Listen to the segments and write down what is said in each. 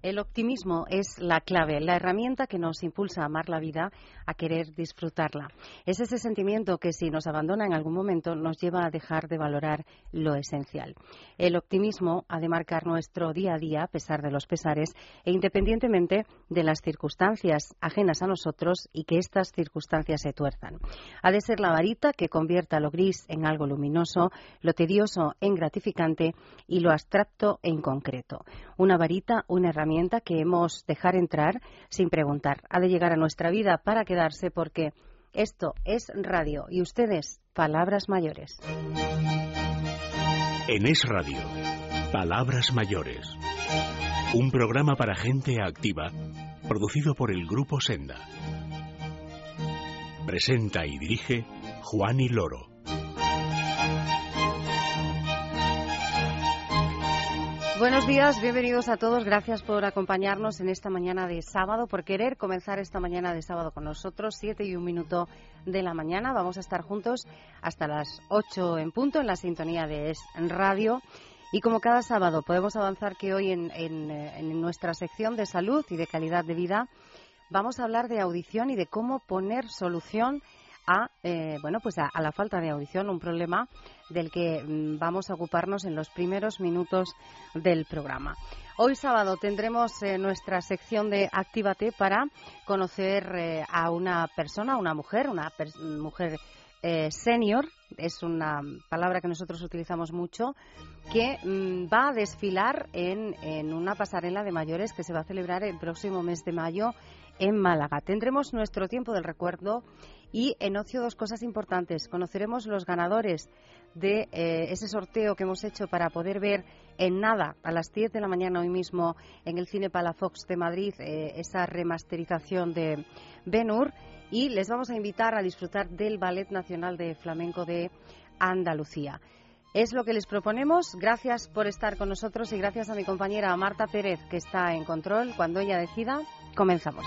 El optimismo es la clave, la herramienta que nos impulsa a amar la vida, a querer disfrutarla. Es ese sentimiento que si nos abandona en algún momento nos lleva a dejar de valorar lo esencial. El optimismo ha de marcar nuestro día a día a pesar de los pesares e independientemente de las circunstancias ajenas a nosotros y que estas circunstancias se tuerzan. Ha de ser la varita que convierta lo gris en algo luminoso, lo tedioso en gratificante y lo abstracto en concreto. Una varita, una herramienta que hemos dejar entrar sin preguntar. Ha de llegar a nuestra vida para quedarse porque esto es radio y ustedes, palabras mayores. En Es Radio, Palabras Mayores. Un programa para gente activa, producido por el Grupo Senda. Presenta y dirige Juan y Loro. Buenos días, bienvenidos a todos. Gracias por acompañarnos en esta mañana de sábado, por querer comenzar esta mañana de sábado con nosotros. Siete y un minuto de la mañana. Vamos a estar juntos hasta las ocho en punto en la sintonía de Es Radio. Y como cada sábado podemos avanzar que hoy en, en nuestra sección de salud y de calidad de vida vamos a hablar de audición y de cómo poner solución eh, bueno, pues a, la falta de audición, un problema del que mm, vamos a ocuparnos en los primeros minutos del programa. Hoy sábado tendremos eh, nuestra sección de Actívate para conocer eh, a una persona, una mujer, una mujer senior, es una palabra que nosotros utilizamos mucho, que mm, va a desfilar en, en una pasarela de mayores que se va a celebrar el próximo mes de mayo en Málaga. Tendremos nuestro tiempo del recuerdo y en Ocio dos cosas importantes. Conoceremos los ganadores de eh, ese sorteo que hemos hecho para poder ver en nada, a las 10 de la mañana hoy mismo, en el Cine Palafox de Madrid, eh, esa remasterización de Ben-Hur. Y les vamos a invitar a disfrutar del Ballet Nacional de Flamenco de Andalucía. Es lo que les proponemos. Gracias por estar con nosotros y gracias a mi compañera Marta Pérez, que está en control. Cuando ella decida, comenzamos.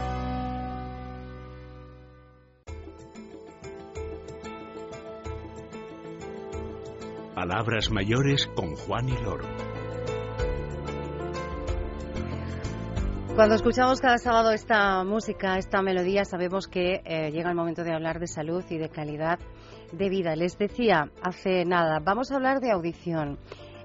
Palabras mayores con Juan y Loro. Cuando escuchamos cada sábado esta música, esta melodía, sabemos que eh, llega el momento de hablar de salud y de calidad de vida. Les decía hace nada, vamos a hablar de audición.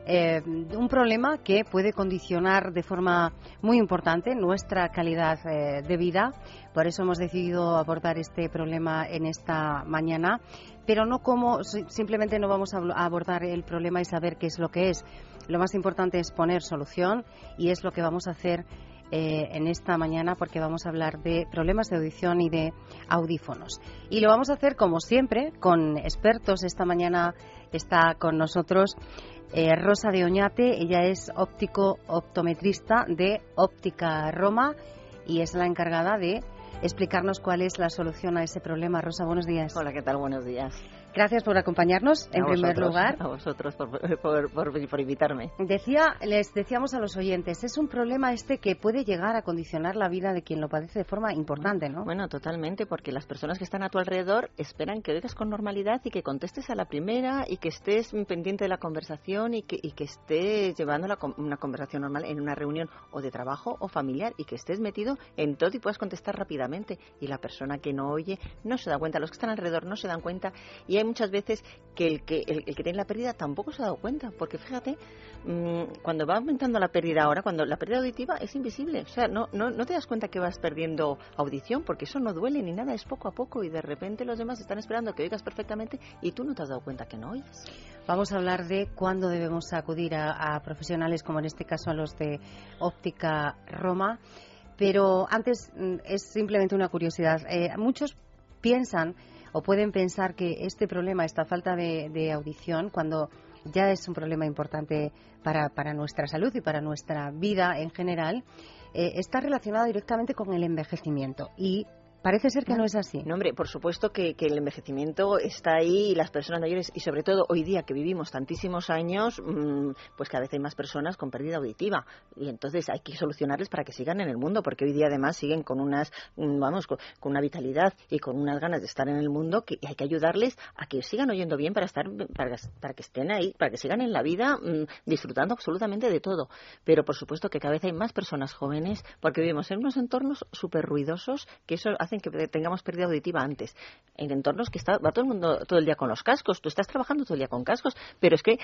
Eh, un problema que puede condicionar de forma muy importante nuestra calidad eh, de vida. Por eso hemos decidido abordar este problema en esta mañana pero no como simplemente no vamos a abordar el problema y saber qué es lo que es. Lo más importante es poner solución y es lo que vamos a hacer eh, en esta mañana porque vamos a hablar de problemas de audición y de audífonos. Y lo vamos a hacer como siempre con expertos. Esta mañana está con nosotros eh, Rosa de Oñate, ella es óptico optometrista de Óptica Roma y es la encargada de explicarnos cuál es la solución a ese problema. Rosa, buenos días. Hola, ¿qué tal? Buenos días. Gracias por acompañarnos, en primer lugar. A vosotros por, invitarme. Decía, les decíamos a los oyentes, es un problema este que puede llegar a condicionar la vida de quien lo padece de forma importante, ¿no? Bueno, totalmente, porque las personas que están a tu alrededor esperan que oigas con normalidad y que contestes a la primera y que estés pendiente de la conversación y que, y que estés llevando una conversación normal en una reunión o de trabajo o familiar y que estés metido en todo y puedas contestar rápidamente. Y la persona que no oye no se da cuenta, los que están alrededor no se dan cuenta y hay muchas veces que el que, el, que tiene la pérdida tampoco se ha dado cuenta, porque fíjate, mm, cuando va aumentando la pérdida ahora, cuando la pérdida auditiva es invisible, o sea, no, no, no te das cuenta que vas perdiendo audición, porque eso no duele ni nada, es poco a poco y de repente los demás están esperando que oigas perfectamente y tú no te has dado cuenta que no oyes. Vamos a hablar de cuándo debemos acudir a, profesionales, como en este caso a los de óptica Roma. Pero antes mm, es simplemente una curiosidad. Eh, muchos piensan o pueden pensar que este problema, esta falta de, audición, cuando ya es un problema importante para, nuestra salud y para nuestra vida en general, eh, está relacionado directamente con el envejecimiento y Parece ser que no es así. No, hombre, por supuesto que, el envejecimiento está ahí y las personas mayores, y sobre todo hoy día que vivimos tantísimos años, mm, pues cada vez hay más personas con pérdida auditiva. Y entonces hay que solucionarles para que sigan en el mundo, porque hoy día además siguen con unas, mm, vamos, con, una vitalidad y con unas ganas de estar en el mundo que hay que ayudarles a que sigan oyendo bien para estar, para, para que estén ahí, para que sigan en la vida mm, disfrutando absolutamente de todo. Pero por supuesto que cada vez hay más personas jóvenes, porque vivimos en unos entornos súper ruidosos que eso hace que tengamos pérdida auditiva antes. En entornos que está, va todo el mundo todo el día con los cascos. Tú estás trabajando todo el día con cascos, pero es que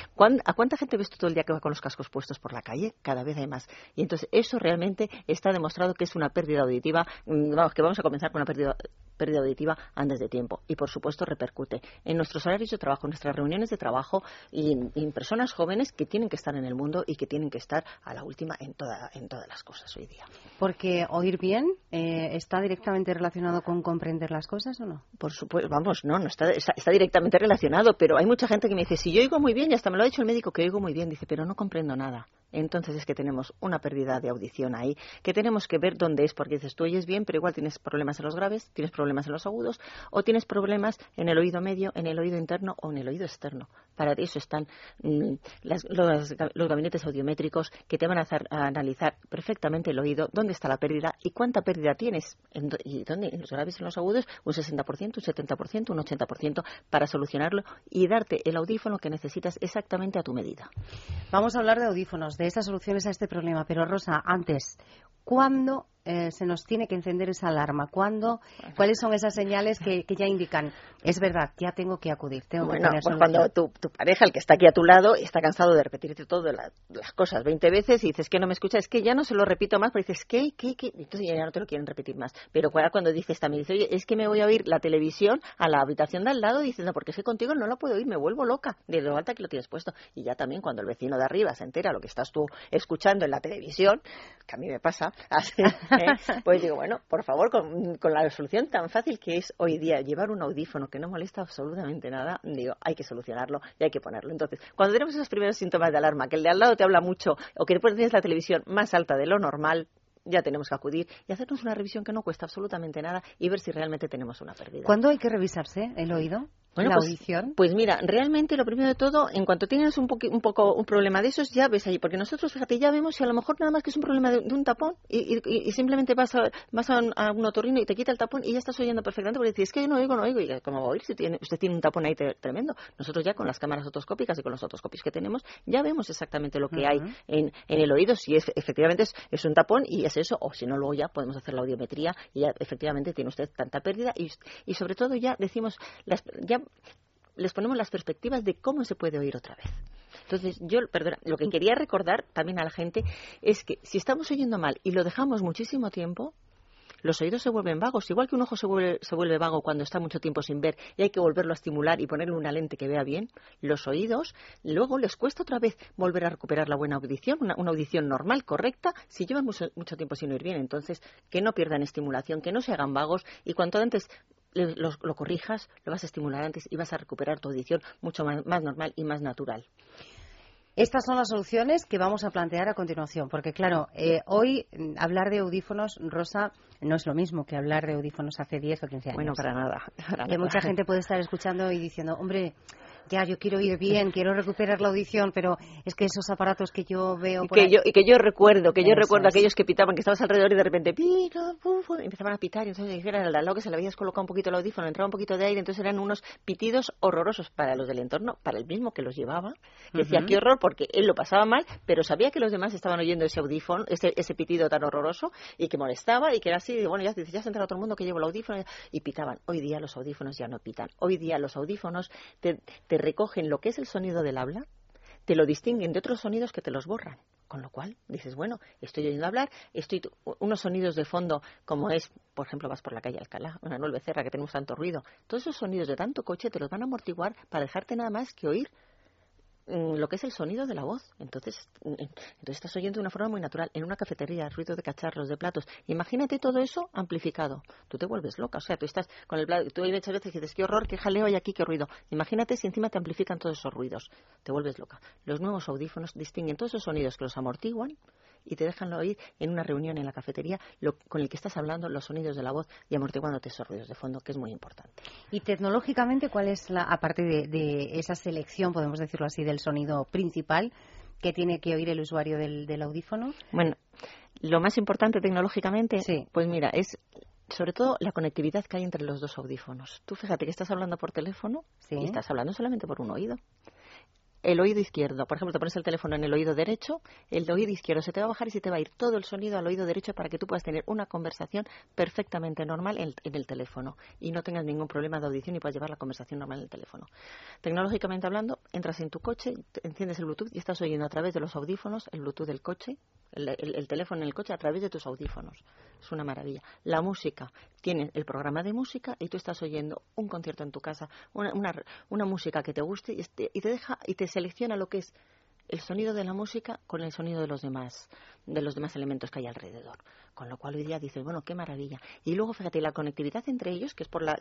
¿a cuánta gente ves tú todo el día que va con los cascos puestos por la calle? Cada vez hay más. Y entonces eso realmente está demostrado que es una pérdida auditiva. Mm, vamos, que vamos a comenzar con una pérdida pérdida auditiva antes de tiempo. Y, por supuesto, repercute en nuestros horarios de trabajo, en nuestras reuniones de trabajo y en, personas jóvenes que tienen que estar en el mundo y que tienen que estar a la última en, toda, en todas las cosas hoy día. Porque oír bien eh, está directamente relacionado con comprender las cosas o no? Por supuesto, vamos, no, no está, está, directamente relacionado, pero hay mucha gente que me dice, si yo oigo muy bien, y hasta me lo ha dicho el médico que oigo muy bien, dice, pero no comprendo nada entonces es que tenemos una pérdida de audición ahí, que tenemos que ver dónde es, porque dices, tú oyes bien, pero igual tienes problemas en los graves, tienes problemas en los agudos, o tienes problemas en el oído medio, en el oído interno o en el oído externo. Para eso están mm, los, gabinetes audiométricos que te van a, hacer, analizar perfectamente el oído, dónde está la pérdida y cuánta pérdida tienes, y dónde, en los graves en los agudos, un 60%, un 70%, un 80%, para solucionarlo y darte el audífono que necesitas exactamente a tu medida. Vamos a hablar de audífonos de estas soluciones a este problema. Pero Rosa, antes, ¿cuándo eh, se nos tiene que encender esa alarma? ¿Cuándo? ¿Cuáles son esas señales que, ya indican? Es verdad, ya tengo que acudir. Tengo bueno, que pues cuando tu, pareja, el que está aquí a tu lado, está cansado de repetirte todas las cosas 20 veces y dices que no me escucha, es que ya no se lo repito más, pero dices, ¿qué? ¿Qué? ¿Qué? Entonces ya no te lo quieren repetir más. Pero cuando dices también, dice, oye, es que me voy a oír la televisión a la habitación de al lado diciendo, porque sé contigo no lo puedo oír, me vuelvo loca de lo alta que lo tienes puesto. Y ya también cuando el vecino de arriba se entera lo que estás tú escuchando en la televisión, que a mí me pasa, así, pues digo, bueno, por favor, con, la solución tan fácil que es hoy día llevar un audífono que no molesta absolutamente nada, digo, hay que solucionarlo y hay que ponerlo. Entonces, cuando tenemos esos primeros síntomas de alarma, que el de al lado te habla mucho o que después tienes la televisión más alta de lo normal, ya tenemos que acudir y hacernos una revisión que no cuesta absolutamente nada y ver si realmente tenemos una pérdida. ¿Cuándo hay que revisarse el oído? Bueno, la pues, audición? Pues mira, realmente lo primero de todo, en cuanto tienes un, un poco un problema de esos, ya ves ahí, porque nosotros, fíjate, ya vemos si a lo mejor nada más que es un problema de, un tapón y, simplemente vas, a, vas a, un, otorrino y te quita el tapón y ya estás oyendo perfectamente porque dices, es que yo no oigo, no oigo, y ¿cómo va a oír si tiene, usted tiene un tapón ahí tremendo? Nosotros ya con las cámaras otoscópicas y con los otoscopios que tenemos, ya vemos exactamente lo que hay en, en, el oído, si es, efectivamente es, es, un tapón y es eso, o si no, luego ya podemos hacer la audiometría y ya efectivamente tiene usted tanta pérdida y, y sobre todo ya decimos, las, ya les ponemos las perspectivas de cómo se puede oír otra vez. Entonces, yo, perdona, lo que quería recordar también a la gente es que si estamos oyendo mal y lo dejamos muchísimo tiempo, los oídos se vuelven vagos. Igual que un ojo se vuelve, se vuelve, vago cuando está mucho tiempo sin ver y hay que volverlo a estimular y ponerle una lente que vea bien, los oídos luego les cuesta otra vez volver a recuperar la buena audición, una, audición normal, correcta, si llevan mucho, mucho, tiempo sin oír bien. Entonces, que no pierdan estimulación, que no se hagan vagos y cuanto antes lo, corrijas, lo vas a estimular antes y vas a recuperar tu audición mucho más, normal y más natural. Estas son las soluciones que vamos a plantear a continuación, porque claro, eh, hoy mm, hablar de audífonos, Rosa, no es lo mismo que hablar de audífonos hace 10 o 15 años. Bueno, para nada. que mucha gente puede estar escuchando y diciendo, hombre, ya yo quiero ir bien, quiero recuperar la audición, pero es que esos aparatos que yo veo... y, que yo, y que yo recuerdo, que yo recuerdo aquellos que pitaban, que estabas alrededor y de repente pita, empezaban a pitar, y entonces era al lado que se le habías colocado un poquito el audífono, entraba un poquito de aire, entonces eran unos pitidos horrorosos para los del entorno, para el mismo que los llevaba, que decía, qué horror, porque él lo pasaba mal, pero sabía que los demás estaban oyendo ese audífono, ese, ese pitido tan horroroso, y que molestaba, y que era así, y bueno, ya, ya se entra todo el mundo que llevo el audífono, y pitaban. Hoy día los audífonos ya no pitan. Hoy día los audífonos te, te recogen lo que es el sonido del habla, te lo distinguen de otros sonidos que te los borran. Con lo cual dices, bueno, estoy oyendo hablar, estoy unos sonidos de fondo, como es, por ejemplo, vas por la calle Alcalá, una nueva Becerra, que tenemos tanto ruido. Todos esos sonidos de tanto coche te los van a amortiguar para dejarte nada más que oír lo que es el sonido de la voz. Entonces, mm, entonces estás oyendo de una forma muy natural. En una cafetería, ruido de cacharros, de platos. Imagínate todo eso amplificado. Tú te vuelves loca. O sea, tú estás con el plato. Tú hay muchas veces dices, qué horror, qué jaleo hay aquí, qué ruido. Imagínate si encima te amplifican todos esos ruidos. Te vuelves loca. Los nuevos audífonos distinguen todos esos sonidos que los amortiguan y te dejan oír en una reunión en la cafetería lo, con el que estás hablando, los sonidos de la voz y amortiguándote esos ruidos de fondo, que es muy importante. Y tecnológicamente, ¿cuál es la, aparte de, esa selección, podemos decirlo así, del sonido principal que tiene que oír el usuario del, audífono? Bueno, lo más importante tecnológicamente, pues mira, es sobre todo la conectividad que hay entre los dos audífonos. Tú fíjate que estás hablando por teléfono y estás hablando solamente por un oído el oído izquierdo. Por ejemplo, te pones el teléfono en el oído derecho, el oído izquierdo se te va a bajar y se te va a ir todo el sonido al oído derecho para que tú puedas tener una conversación perfectamente normal en, el teléfono y no tengas ningún problema de audición y puedas llevar la conversación normal en el teléfono. Tecnológicamente hablando, entras en tu coche, enciendes el Bluetooth y estás oyendo a través de los audífonos el Bluetooth del coche, el, teléfono en el coche a través de tus audífonos. Es una maravilla. La música, tiene el programa de música y tú estás oyendo un concierto en tu casa, una, una, música que te guste y, este, y te deja y te selecciona lo que es el sonido de la música con el sonido de los demás, de los demás elementos que hay alrededor. Con lo cual hoy día dices, bueno, qué maravilla. Y luego, fíjate, la conectividad entre ellos, que es por la,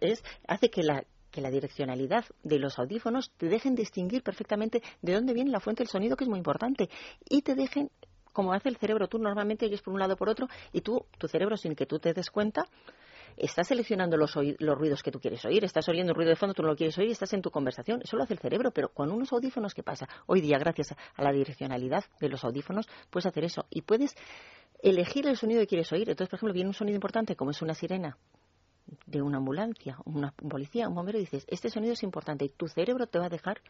es, hace que la, que la direccionalidad de los audífonos te dejen distinguir perfectamente de dónde viene la fuente del sonido, que es muy importante, y te dejen, como hace el cerebro, tú normalmente oyes por un lado por otro, y tú, tu cerebro, sin que tú te des cuenta, estás seleccionando los, los ruidos que tú quieres oír, estás oyendo un ruido de fondo, tú no lo quieres oír, estás en tu conversación, eso lo hace el cerebro, pero con unos audífonos, ¿qué pasa? Hoy día, gracias a la direccionalidad de los audífonos, puedes hacer eso y puedes elegir el sonido que quieres oír. Entonces, por ejemplo, viene un sonido importante como es una sirena de una ambulancia, una, un policía, un bombero, y dices, este sonido es importante y tu cerebro te va a dejar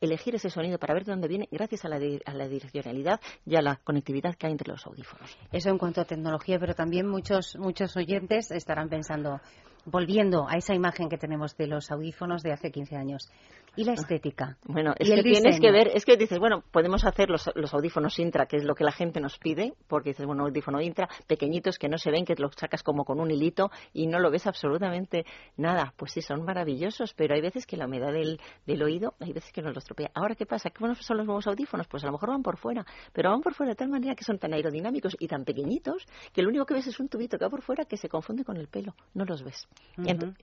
elegir ese sonido para ver de dónde viene gracias a la, a la direccionalidad y a la conectividad que hay entre los audífonos. Eso en cuanto a tecnología, pero también muchos, muchos oyentes estarán pensando, volviendo a esa imagen que tenemos de los audífonos de hace 15 años. ¿Y la estética? Bueno, es que tienes que ver, es que dices, bueno, podemos hacer los, los, audífonos intra, que es lo que la gente nos pide, porque dices, bueno, audífono intra, pequeñitos que no se ven, que los sacas como con un hilito y no lo ves absolutamente nada. Pues sí, son maravillosos, pero hay veces que la humedad del, del oído, hay veces que nos los estropea. Ahora, ¿qué pasa? ¿Qué buenos son los nuevos audífonos? Pues a lo mejor van por fuera, pero van por fuera de tal manera que son tan aerodinámicos y tan pequeñitos que lo único que ves es un tubito que va por fuera que se confunde con el pelo. No los ves no.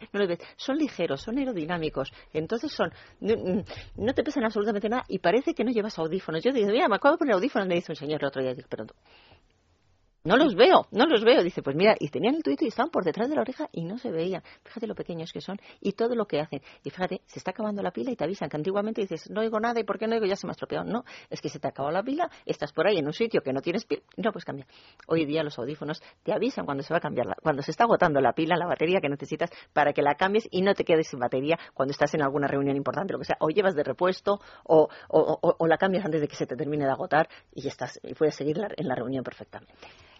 Son ligeros, son aerodinámicos. Entonces son, no, te pesan absolutamente nada y parece que no llevas audífonos. Yo digo, mira, me acabo de poner audífonos, me dice un señor el otro día, pero no los veo, no los veo. Dice, pues mira, y tenían el tuito y estaban por detrás de la oreja y no se veían. Fíjate lo pequeños que son y todo lo que hacen. Y fíjate, se está acabando la pila y te avisan, que antiguamente dices, no oigo nada y ¿por qué no oigo? Ya se me ha estropeado. No, es que se te acabó la pila, estás por ahí en un sitio que no tienes pila, no pues cambia. Hoy día los audífonos te avisan cuando se va a cambiar, la, cuando se está agotando la pila, la batería que necesitas para que la cambies y no te quedes sin batería cuando estás en alguna reunión importante, lo que sea. O llevas de repuesto o, o, la cambias antes de que se te termine de agotar y, estás, y puedes seguir en la reunión perfectamente.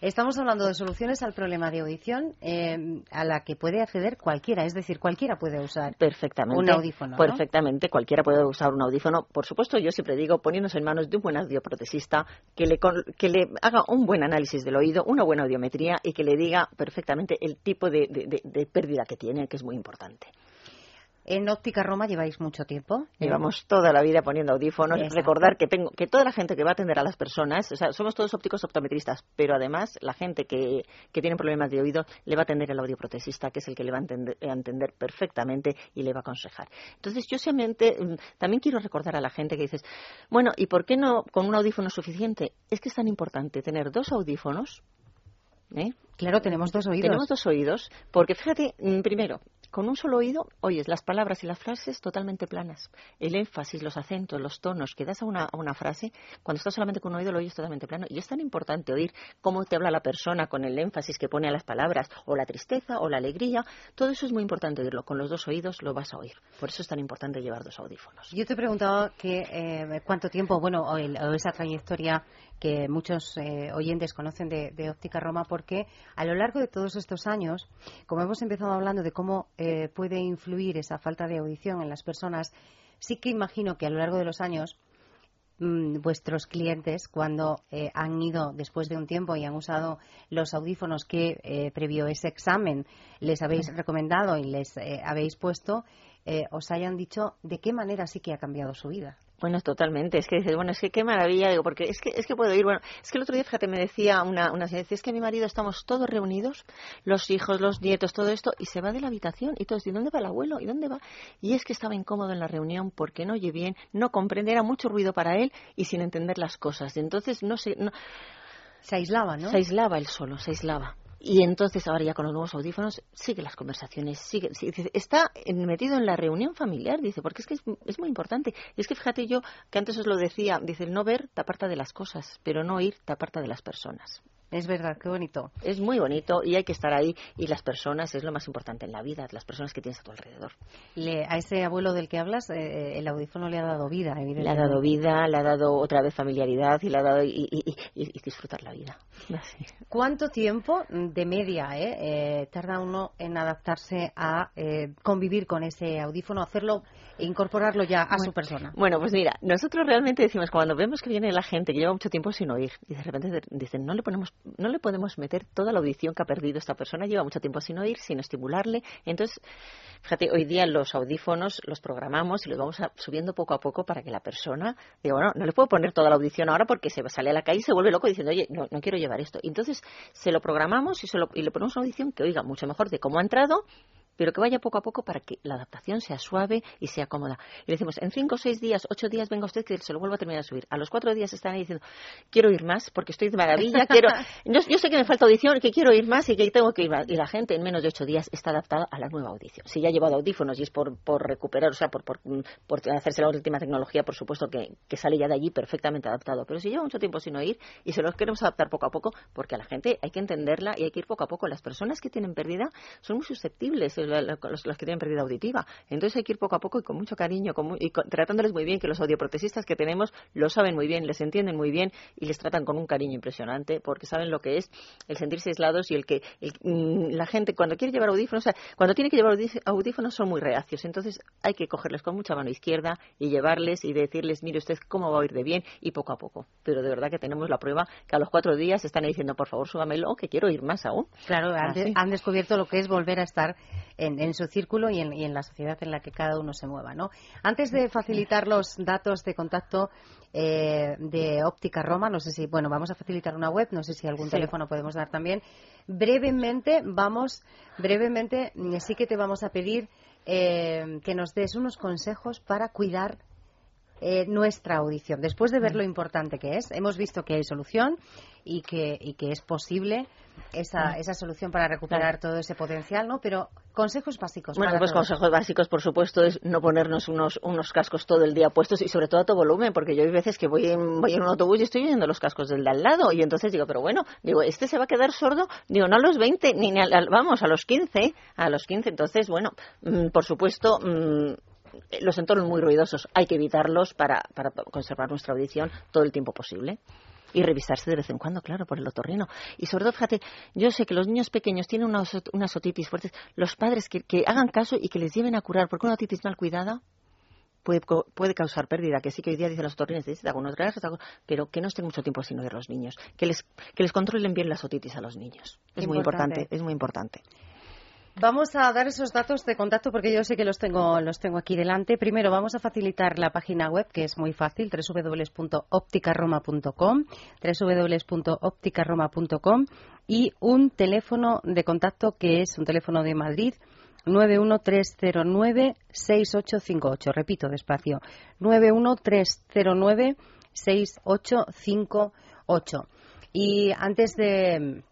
Estamos hablando de soluciones al problema de audición eh, a la que puede acceder cualquiera, es decir, cualquiera puede usar perfectamente, un audífono. Perfectamente, cualquiera puede usar un audífono. Por supuesto, yo siempre digo, poniéndose en manos de un buen audioprotesista que le, que le haga un buen análisis del oído, una buena audiometría y que le diga perfectamente el tipo de pérdida que tiene, que es muy importante. En Óptica Roma lleváis mucho tiempo. Llevamos toda la vida poniendo audífonos. Recordar que tengo que toda la gente que va a atender a las personas, o sea, somos todos ópticos optometristas, pero además la gente que, que tiene problemas de oído le va a atender el audioprotesista, que es el que le va a entender, a entender perfectamente y le va a aconsejar. Entonces, yo simplemente mm, también quiero recordar a la gente que dices, bueno, ¿y por qué no con un audífono suficiente? Es que es tan importante tener dos audífonos. ¿eh? Claro, tenemos dos oídos. Tenemos dos oídos, porque fíjate, mm, primero, con un solo oído oyes las palabras y las frases totalmente planas. El énfasis, los acentos, los tonos que das a una, frase, cuando estás solamente con un oído lo oyes totalmente plano. Y es tan importante oír cómo te habla la persona con el énfasis que pone a las palabras, o la tristeza, o la alegría. Todo eso es muy importante oírlo. Con los dos oídos lo vas a oír. Por eso es tan importante llevar dos audífonos. Yo te he preguntado que, eh, cuánto tiempo, bueno, o, esa trayectoria que muchos eh, oyentes conocen de, de Óptica Roma, porque a lo largo de todos estos años, como hemos empezado hablando de cómo eh, puede influir esa falta de audición en las personas, sí que imagino que a lo largo de los años mm, vuestros clientes, cuando eh, han ido después de un tiempo y han usado los audífonos que eh, previo ese examen les habéis recomendado y les habéis puesto, os hayan dicho de qué manera sí que ha cambiado su vida. Bueno, totalmente. Es que dices, bueno, es que qué maravilla, digo, porque es que, es que puedo ir. Bueno, es que el otro día, fíjate, me decía una, una señora, es que mi marido estamos todos reunidos, los hijos, los nietos, todo esto, y se va de la habitación y todos, ¿y dónde va el abuelo? ¿Y dónde va? Y es que estaba incómodo en la reunión porque no oye bien, no comprende, era mucho ruido para él y sin entender las cosas. Y entonces no se. No, se aislaba, ¿no? Se aislaba él solo, se aislaba. Y entonces ahora ya con los nuevos audífonos sigue las conversaciones, sigue, está metido en la reunión familiar, dice, porque es que es, muy importante. Y es que fíjate yo, que antes os lo decía, dice, el no ver te aparta de las cosas, pero no oír te aparta de las personas. Es verdad, qué bonito. Es muy bonito y hay que estar ahí. Y las personas es lo más importante en la vida, las personas que tienes a tu alrededor. Le, a ese abuelo del que hablas, eh, eh, el audífono le ha dado vida, evidentemente. Le ha dado vida, le ha dado otra vez familiaridad y le ha dado y, disfrutar la vida. ¿Cuánto tiempo de media eh, tarda uno en adaptarse a convivir con ese audífono, hacerlo e incorporarlo ya a su persona? Bueno, pues mira, nosotros realmente decimos, cuando vemos que viene la gente que lleva mucho tiempo sin oír y de repente dicen, no le ponemos no le podemos meter toda la audición que ha perdido esta persona, lleva mucho tiempo sin oír, sin estimularle. Entonces, fíjate, hoy día los audífonos los programamos y los vamos subiendo poco a poco para que la persona diga, bueno, no le puedo poner toda la audición ahora porque se sale a la calle y se vuelve loco diciendo, oye, no, no quiero llevar esto. entonces se lo programamos y, se y le ponemos una audición que oiga mucho mejor de cómo ha entrado pero que vaya poco a poco para que la adaptación sea suave y sea cómoda. Y le decimos, en cinco, seis días, ocho días, venga usted que se lo vuelva a terminar de subir. A los cuatro días están ahí diciendo, quiero ir más porque estoy de maravilla, quiero, yo, sé que me falta audición, que quiero ir más y que tengo que ir más. Y la gente en menos de ocho días está adaptada a la nueva audición. Si ya ha llevado audífonos y es por, por recuperar, o sea, por, por, por hacerse la última tecnología, por supuesto que, que sale ya de allí perfectamente adaptado. Pero si lleva mucho tiempo sin oír y se los queremos adaptar poco a poco, porque a la gente hay que entenderla y hay que ir poco a poco. Las personas que tienen pérdida son muy susceptibles. Las que tienen pérdida auditiva. Entonces hay que ir poco a poco y con mucho cariño y tratándoles muy bien, que los audioprotesistas que tenemos lo saben muy bien, les entienden muy bien y les tratan con un cariño impresionante porque saben lo que es el sentirse aislados y el que mm, la gente cuando quiere llevar audífonos, cuando tiene que llevar audífonos son muy reacios. Entonces hay que cogerles con mucha mano izquierda y llevarles y decirles, mire usted cómo va a oír de bien y poco a poco. Pero de verdad que tenemos la prueba que a los cuatro días están diciendo, por favor, súbamelo, que quiero oír más aún. Claro, han, descubierto lo que es volver a estar en, en su círculo y en, la sociedad en la que cada uno se mueva. ¿no? Antes de facilitar los datos de contacto eh, de Óptica Roma, no sé si, bueno, vamos a facilitar una web, no sé si algún teléfono podemos dar también. Brevemente, vamos, brevemente, mm, sí que te vamos a pedir eh, que nos des unos consejos para cuidar eh, nuestra audición. Después de ver lo importante que es, hemos visto que hay solución y que, y que es posible esa, esa solución para recuperar todo ese potencial, ¿no? Pero consejos básicos. Bueno, pues consejos básicos, por supuesto, es no ponernos unos, unos cascos todo el día puestos y sobre todo a todo volumen, porque yo hay veces que voy en, voy en un autobús y estoy oyendo los cascos del de al lado y entonces digo, pero bueno, digo, ¿este se va a quedar sordo? Digo, no a los 20, ni, vamos, a los 15, a los 15. Entonces, bueno, mm, por supuesto... Mm, los entornos muy ruidosos hay que evitarlos para, para conservar nuestra audición todo el tiempo posible y revisarse de vez en cuando, claro, por el otorrino. Y sobre todo, fíjate, yo sé que los niños pequeños tienen unas, otitis fuertes, los padres que, hagan caso y que les lleven a curar, porque una otitis mal cuidada puede, puede causar pérdida, que sí que hoy día dicen los otorrinos, dicen algunos grados, pero que no estén mucho tiempo sin oír los niños, que les, que les controlen bien las otitis a los niños. Es muy importante, es muy importante. Vamos a dar esos datos de contacto porque yo sé que los tengo, los tengo aquí delante. Primero vamos a facilitar la página web que es muy fácil, www.opticaroma.com, www.opticaroma.com y un teléfono de contacto que es un teléfono de Madrid 913096858. Repito despacio, 913096858. Y antes de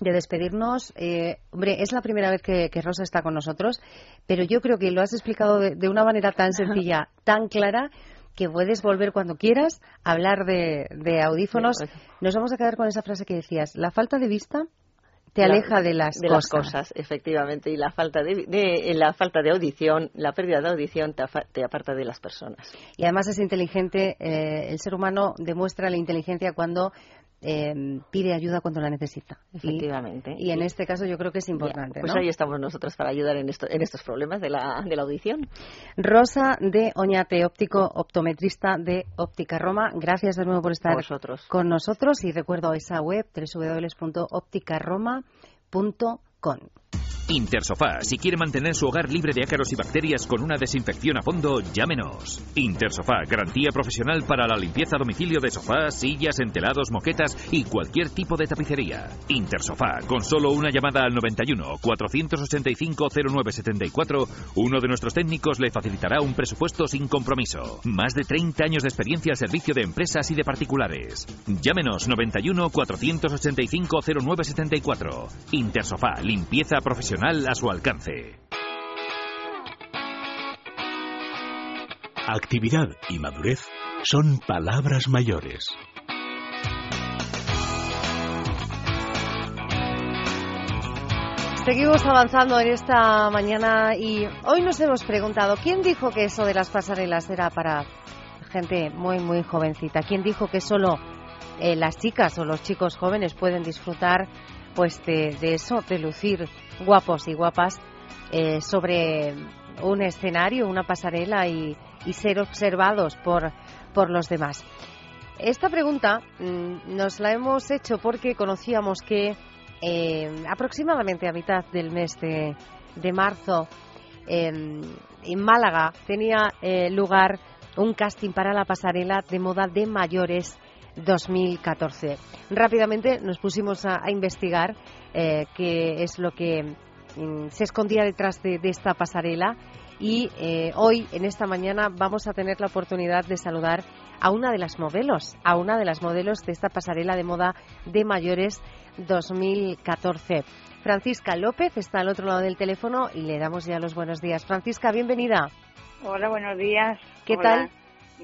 de despedirnos. Eh, hombre, es la primera vez que, Rosa está con nosotros, pero yo creo que lo has explicado de, una manera tan sencilla, tan clara, que puedes volver cuando quieras a hablar de, audífonos. Nos vamos a quedar con esa frase que decías, la falta de vista te aleja de las de cosas. las cosas efectivamente y la falta de, la falta de audición la pérdida de audición te, aparta de las personas y además es inteligente eh, el ser humano demuestra la inteligencia cuando eh, pide ayuda cuando la necesita. Efectivamente. Y, en este caso yo creo que es importante. pues ahí estamos nosotros para ayudar en, esto, en estos problemas de la, de la audición. Rosa de Oñate, óptico optometrista de Óptica Roma. Gracias de nuevo por estar con nosotros y recuerdo esa web www.opticaroma.com. Intersofá, si quiere mantener su hogar libre de ácaros y bacterias con una desinfección a fondo, llámenos. Intersofá, garantía profesional para la limpieza a domicilio de sofás, sillas, entelados, moquetas y cualquier tipo de tapicería. Intersofá, con solo una llamada al 91 485 0974, uno de nuestros técnicos le facilitará un presupuesto sin compromiso. Más de 30 años de experiencia al servicio de empresas y de particulares. Llámenos 91 485 0974. Intersofá, limpieza profesional a su alcance. Actividad y madurez son palabras mayores. Seguimos avanzando en esta mañana y hoy nos hemos preguntado, ¿quién dijo que eso de las pasarelas era para gente muy, muy jovencita? ¿Quién dijo que solo eh, las chicas o los chicos jóvenes pueden disfrutar pues de, eso, de lucir guapos y guapas eh, sobre un escenario, una pasarela y, ser observados por, por los demás. Esta pregunta mm, nos la hemos hecho porque conocíamos que eh, aproximadamente a mitad del mes de, de marzo em, en Málaga tenía eh, lugar un casting para la pasarela de moda de mayores 2014. Rápidamente nos pusimos a, investigar eh, qué es lo que mm, se escondía detrás de, esta pasarela y eh, hoy, en esta mañana, vamos a tener la oportunidad de saludar a una de las modelos, a una de las modelos de esta pasarela de moda de mayores 2014. Francisca López está al otro lado del teléfono y le damos ya los buenos días. Francisca, bienvenida. Hola, buenos días. ¿Qué tal?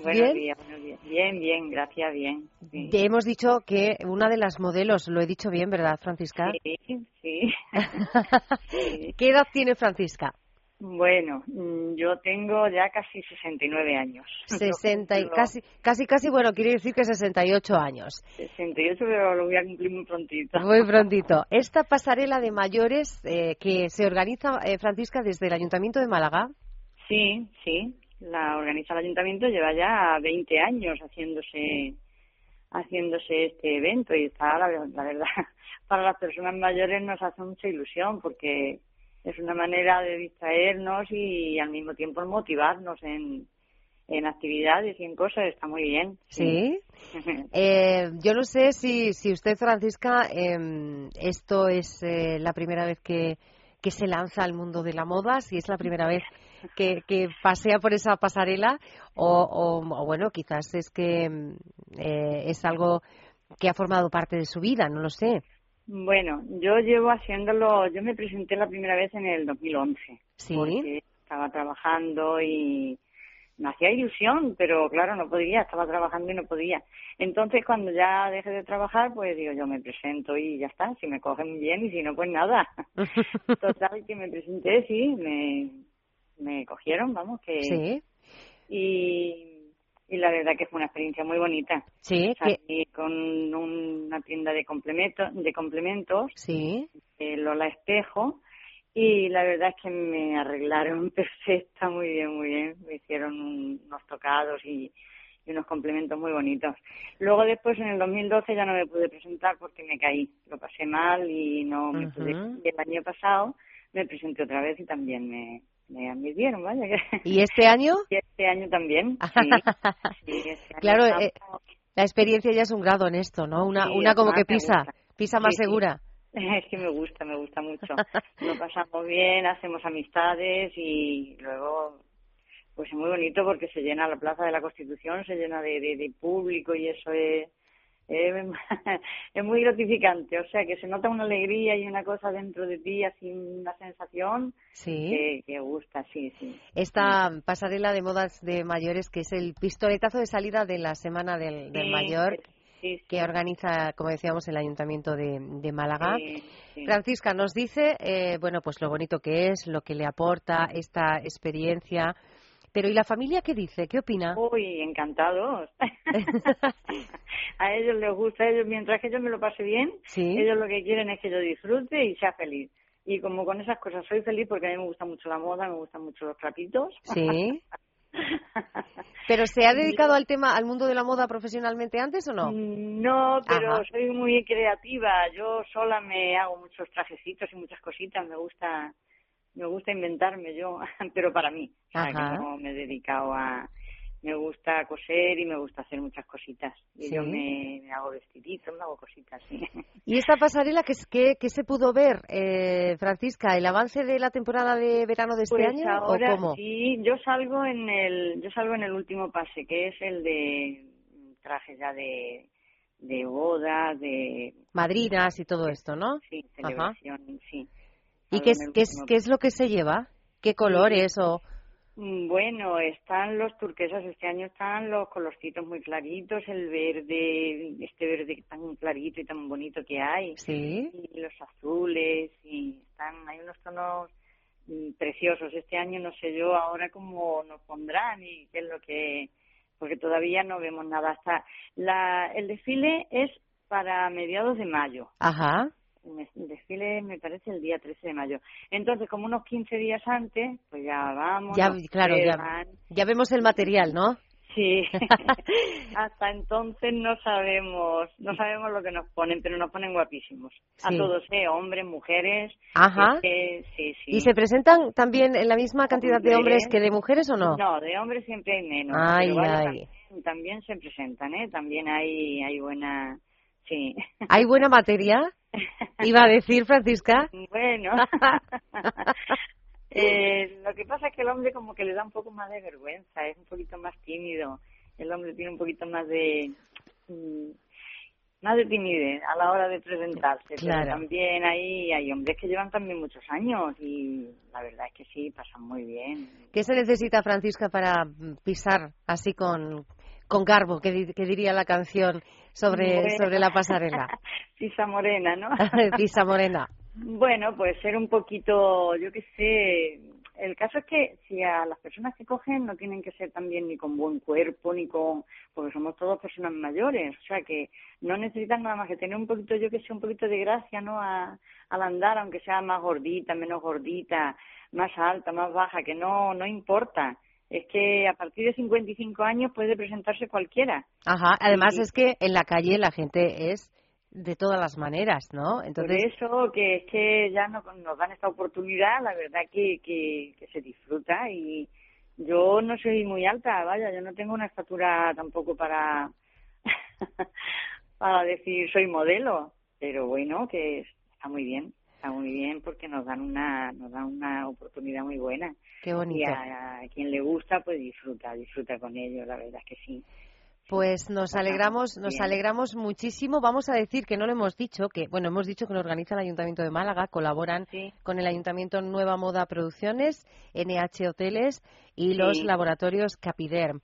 Buenos días, buenos días. Bien, bien, gracias, bien. Te hemos dicho que una de las modelos, lo he dicho bien, ¿verdad, Francisca? Sí, sí. ¿Qué edad tiene Francisca? Bueno, mm, yo tengo ya casi 69 años. 60 y casi, casi, casi, bueno, quiere decir que 68 años. 68, pero lo voy a cumplir muy prontito. Muy prontito. Esta pasarela de mayores eh, que se organiza, eh, Francisca, desde el Ayuntamiento de Málaga. Sí, sí la organiza el ayuntamiento lleva ya 20 años haciéndose haciéndose este evento y está la, verdad para las personas mayores nos hace mucha ilusión porque es una manera de distraernos y al mismo tiempo motivarnos en, en actividades y en cosas está muy bien. Sí. eh, yo no sé si, si usted, Francisca, eh, esto es eh, la primera vez que, que se lanza al mundo de la moda, si es la primera vez que, pasea por esa pasarela o, bueno, quizás es que eh, es algo que ha formado parte de su vida, no lo sé. Bueno, yo llevo haciéndolo, yo me presenté la primera vez en el 2011. Sí. Porque estaba trabajando y me hacía ilusión, pero claro, no podía, estaba trabajando y no podía. Entonces, cuando ya dejé de trabajar, pues digo, yo me presento y ya está, si me cogen bien y si no, pues nada. Total, que me presenté, sí, me, me cogieron, vamos, que... Sí. Y, y la verdad que fue una experiencia muy bonita. Sí, que... con una tienda de complementos, de complementos, sí. Lola Espejo, y la verdad es que me arreglaron perfecta, muy bien, muy bien. Me hicieron unos tocados y, unos complementos muy bonitos. Luego después, en el 2012, ya no me pude presentar porque me caí. Lo pasé mal y no me pude. Y el año pasado me presenté otra vez y también me, me admitieron, vaya. ¿Y este año? Y este año también, este claro, eh, la experiencia ya es un grado en esto, ¿no? Una, una como que pisa, pisa más segura. Es que me gusta, me gusta mucho. Lo pasamos bien, hacemos amistades y luego, pues es muy bonito porque se llena la Plaza de la Constitución, se llena de, de, público y eso es, es, muy gratificante. O sea, que se nota una alegría y una cosa dentro de ti, así una sensación sí. que, gusta, sí, sí. Esta pasarela de modas de mayores, que es el pistoletazo de salida de la Semana del, del Mayor que organiza, como decíamos, el Ayuntamiento de, Málaga. Francisca nos dice, eh, bueno, pues lo bonito que es, lo que le aporta esta experiencia. Pero ¿y la familia qué dice? ¿Qué opina? Uy, encantados. a ellos les gusta, ellos mientras que yo me lo pase bien, ellos lo que quieren es que yo disfrute y sea feliz. Y como con esas cosas soy feliz porque a mí me gusta mucho la moda, me gustan mucho los trapitos. Sí. ¿Pero se ha dedicado al tema, al mundo de la moda profesionalmente antes o no? No, pero soy muy creativa. Yo sola me hago muchos trajecitos y muchas cositas. Me gusta, me gusta inventarme yo, pero para mí. O sea, que no me he dedicado a, me gusta coser y me gusta hacer muchas cositas. Y yo me, hago vestiditos, me hago cositas, sí. ¿Y esta pasarela qué, que, se pudo ver, eh, Francisca? ¿El avance de la temporada de verano de este pues año ahora, o cómo? Sí, yo salgo en el yo salgo en el último pase, que es el de trajes ya de de boda, de madrinas y todo esto, ¿no? Sí, celebración, sí. ¿Y qué es, qué es, qué es lo que se lleva? ¿Qué colores o...? Mm, bueno, están los turquesas, este año están los colorcitos muy claritos, el verde, este verde tan clarito y tan bonito que hay. Sí. Y los azules, y están, hay unos tonos mm, preciosos. Este año no sé yo ahora cómo nos pondrán y qué es lo que, porque todavía no vemos nada. Hasta la, el desfile es para mediados de mayo. Ajá el desfile me parece el día 13 de mayo. Entonces, como unos 15 días antes, pues ya vamos. Ya, claro, ya, ya vemos el material, ¿no? Sí, hasta entonces no sabemos, no sabemos lo que nos ponen, pero nos ponen guapísimos. A todos, ¿eh? Hombres, mujeres. Ajá. sí, sí. ¿Y se presentan también en la misma cantidad de hombres que de mujeres o no? No, de hombres siempre hay menos. Ay, ay. También, se presentan, ¿eh? También hay, hay buena, sí. ¿Hay buena materia? Iba a decir, Francisca. Bueno. eh, lo que pasa es que el hombre como que le da un poco más de vergüenza, es un poquito más tímido. El hombre tiene un poquito más de... Mm, más de timidez a la hora de presentarse. Claro. Pero también hay, hay hombres que llevan también muchos años y la verdad es que sí, pasan muy bien. ¿Qué se necesita, Francisca, para pisar así con, con garbo, que, diría la canción sobre, sobre la pasarela. Pisa morena, ¿no? Pisa morena. Bueno, pues ser un poquito, yo qué sé, el caso es que si a las personas que cogen no tienen que ser también ni con buen cuerpo, ni con, porque somos todos personas mayores, o sea que no necesitan nada más que tener un poquito, yo que sé, un poquito de gracia, ¿no? A, al andar, aunque sea más gordita, menos gordita, más alta, más baja, que no, no importa es que a partir de 55 años puede presentarse cualquiera. Ajá, además es que en la calle la gente es de todas las maneras, ¿no? Entonces... Por eso que es que ya no, nos dan esta oportunidad, la verdad que, que, se disfruta y yo no soy muy alta, vaya, yo no tengo una estatura tampoco para, para decir soy modelo, pero bueno, que está muy bien muy bien porque nos dan una nos dan una oportunidad muy buena. Qué bonito. Y a, quien le gusta pues disfruta, disfruta con ello, la verdad es que sí. Pues nos alegramos, nos alegramos muchísimo. Vamos a decir que no lo hemos dicho, que bueno, hemos dicho que lo organiza el Ayuntamiento de Málaga, colaboran con el Ayuntamiento Nueva Moda Producciones, NH Hoteles y los laboratorios Capiderm.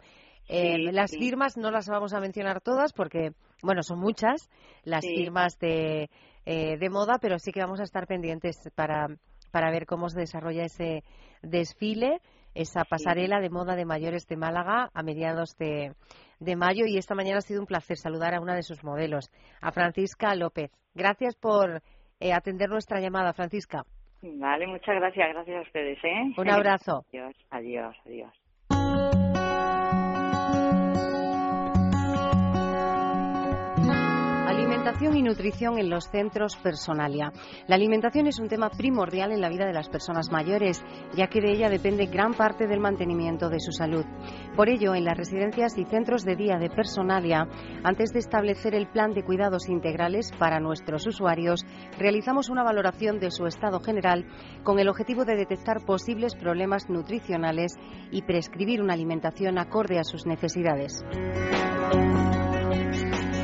Eh, las firmas no las vamos a mencionar todas porque, bueno, son muchas las firmas de eh, de moda, pero sí que vamos a estar pendientes para, para ver cómo se desarrolla ese desfile, esa pasarela de moda de mayores de Málaga a mediados de, de mayo. Y esta mañana ha sido un placer saludar a una de sus modelos, a Francisca López. Gracias por eh, atender nuestra llamada, Francisca. Vale, muchas gracias. Gracias a ustedes. ¿eh? Un abrazo. adiós, adiós, adiós. Alimentación y nutrición en los centros Personalia. La alimentación es un tema primordial en la vida de las personas mayores, ya que de ella depende gran parte del mantenimiento de su salud. Por ello, en las residencias y centros de día de Personalia, antes de establecer el plan de cuidados integrales para nuestros usuarios, realizamos una valoración de su estado general con el objetivo de detectar posibles problemas nutricionales y prescribir una alimentación acorde a sus necesidades.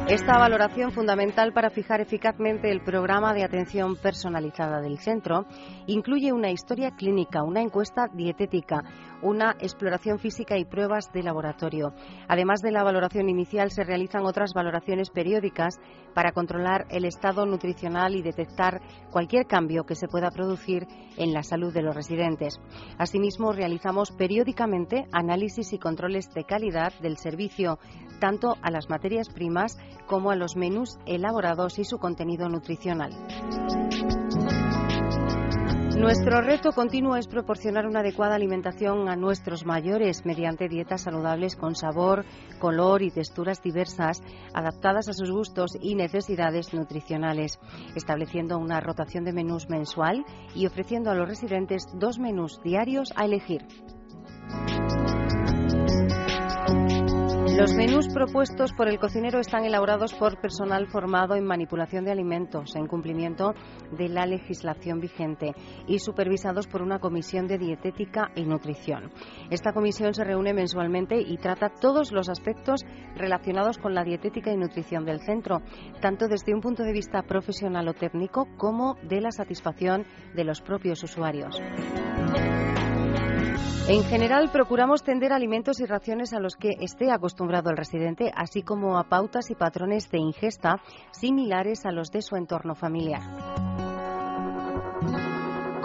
Esta valoración fundamental para fijar eficazmente el programa de atención personalizada del centro incluye una historia clínica, una encuesta dietética, una exploración física y pruebas de laboratorio. Además de la valoración inicial, se realizan otras valoraciones periódicas para controlar el estado nutricional y detectar cualquier cambio que se pueda producir en la salud de los residentes. Asimismo, realizamos periódicamente análisis y controles de calidad del servicio, tanto a las materias primas como a los menús elaborados y su contenido nutricional. Nuestro reto continuo es proporcionar una adecuada alimentación a nuestros mayores mediante dietas saludables con sabor, color y texturas diversas, adaptadas a sus gustos y necesidades nutricionales, estableciendo una rotación de menús mensual y ofreciendo a los residentes dos menús diarios a elegir. Los menús propuestos por el cocinero están elaborados por personal formado en manipulación de alimentos, en cumplimiento de la legislación vigente y supervisados por una comisión de dietética y nutrición. Esta comisión se reúne mensualmente y trata todos los aspectos relacionados con la dietética y nutrición del centro, tanto desde un punto de vista profesional o técnico como de la satisfacción de los propios usuarios. En general, procuramos tender alimentos y raciones a los que esté acostumbrado el residente, así como a pautas y patrones de ingesta similares a los de su entorno familiar.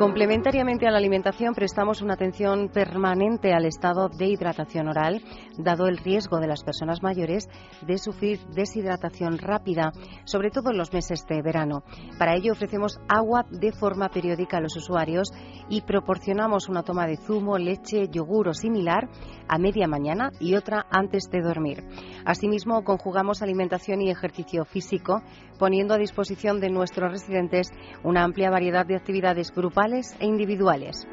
Complementariamente a la alimentación, prestamos una atención permanente al estado de hidratación oral, dado el riesgo de las personas mayores de sufrir deshidratación rápida, sobre todo en los meses de verano. Para ello ofrecemos agua de forma periódica a los usuarios y proporcionamos una toma de zumo, leche, yogur o similar a media mañana y otra antes de dormir. Asimismo, conjugamos alimentación y ejercicio físico, poniendo a disposición de nuestros residentes una amplia variedad de actividades grupales e individuales.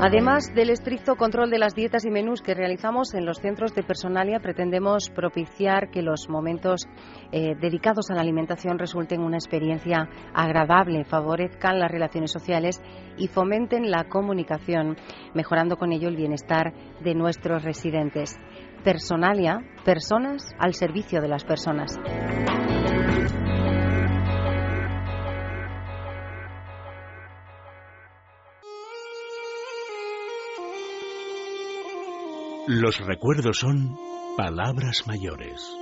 Además del estricto control de las dietas y menús que realizamos en los centros de personalia, pretendemos propiciar que los momentos eh, dedicados a la alimentación resulten una experiencia agradable, favorezcan las relaciones sociales y fomenten la comunicación, mejorando con ello el bienestar de nuestros residentes. Personalia, personas al servicio de las personas. Los recuerdos son palabras mayores.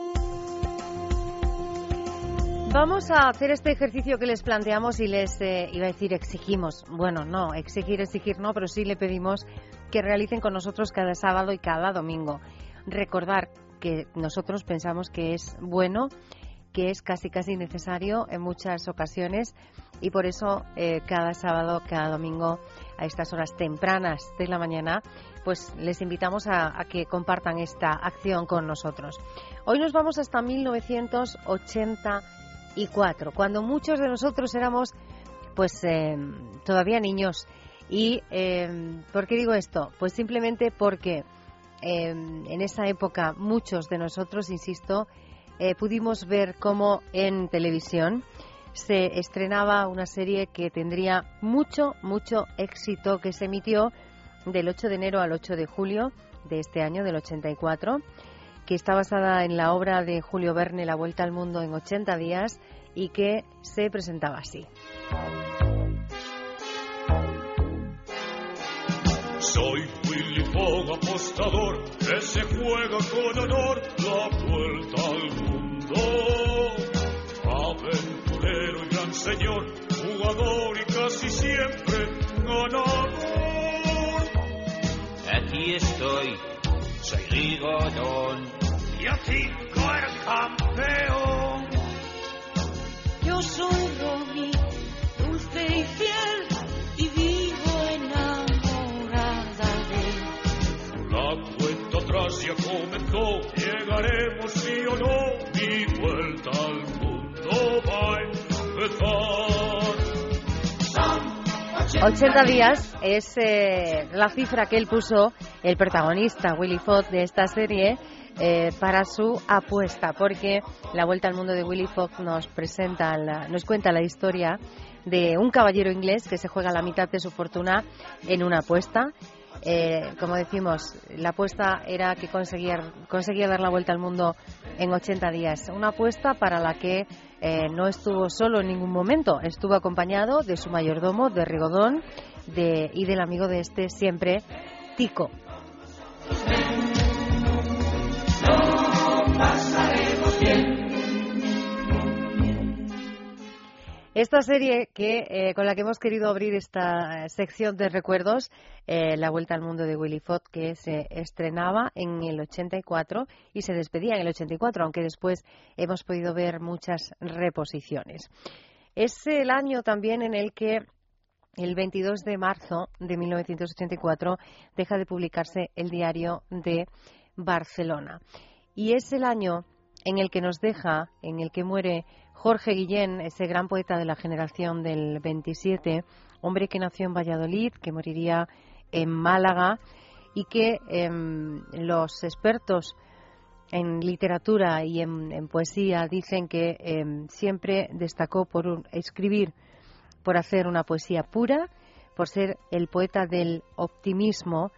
Vamos a hacer este ejercicio que les planteamos y les eh, iba a decir exigimos. Bueno, no, exigir, exigir no, pero sí le pedimos que realicen con nosotros cada sábado y cada domingo. Recordar que nosotros pensamos que es bueno, que es casi casi necesario en muchas ocasiones y por eso eh, cada sábado, cada domingo a estas horas tempranas de la mañana pues les invitamos a, que compartan esta acción con nosotros. Hoy nos vamos hasta 1984, cuando muchos de nosotros éramos pues em, todavía niños. ¿Y em, por qué digo esto? Pues simplemente porque em, en esa época muchos de nosotros, insisto, eh, pudimos ver cómo en televisión se estrenaba una serie que tendría mucho, mucho éxito, que se emitió del 8 de enero al 8 de julio de este año, del 84, que está basada en la obra de Julio Verne, La Vuelta al Mundo en 80 días, y que se presentaba así. Soy Willy Fogg, apostador, que se juega con honor la vuelta al mundo. Señor, jugador y casi siempre ganador aquí estoy, soy Rigodón. Y así el campeón. Yo soy Romy, 80 días es eh, la cifra que él puso, el protagonista Willy Fogg de esta serie, eh, para su apuesta, porque la vuelta al mundo de Willy Fogg nos presenta, nos cuenta la historia de un caballero inglés que se juega la mitad de su fortuna en una apuesta. Eh, como decimos, la apuesta era que conseguía, conseguía dar la vuelta al mundo en 80 días. Una apuesta para la que eh, no estuvo solo en ningún momento, estuvo acompañado de su mayordomo, de Rigodón, de, y del amigo de este siempre, Tico. Esta serie que eh, con la que hemos querido abrir esta sección de recuerdos, eh, La Vuelta al Mundo de Willy Fogg, que se estrenaba en el 84 y se despedía en el 84, aunque después hemos podido ver muchas reposiciones. Es el año también en el que el 22 de marzo de 1984 deja de publicarse el diario de Barcelona. Y es el año en el que nos deja, en el que muere Jorge Guillén, ese gran poeta de la generación del 27, hombre que nació en Valladolid, que moriría en Málaga y que em, los expertos en literatura y en, poesía dicen que em, siempre destacó por escribir por hacer una poesía pura, por ser el poeta del optimismo,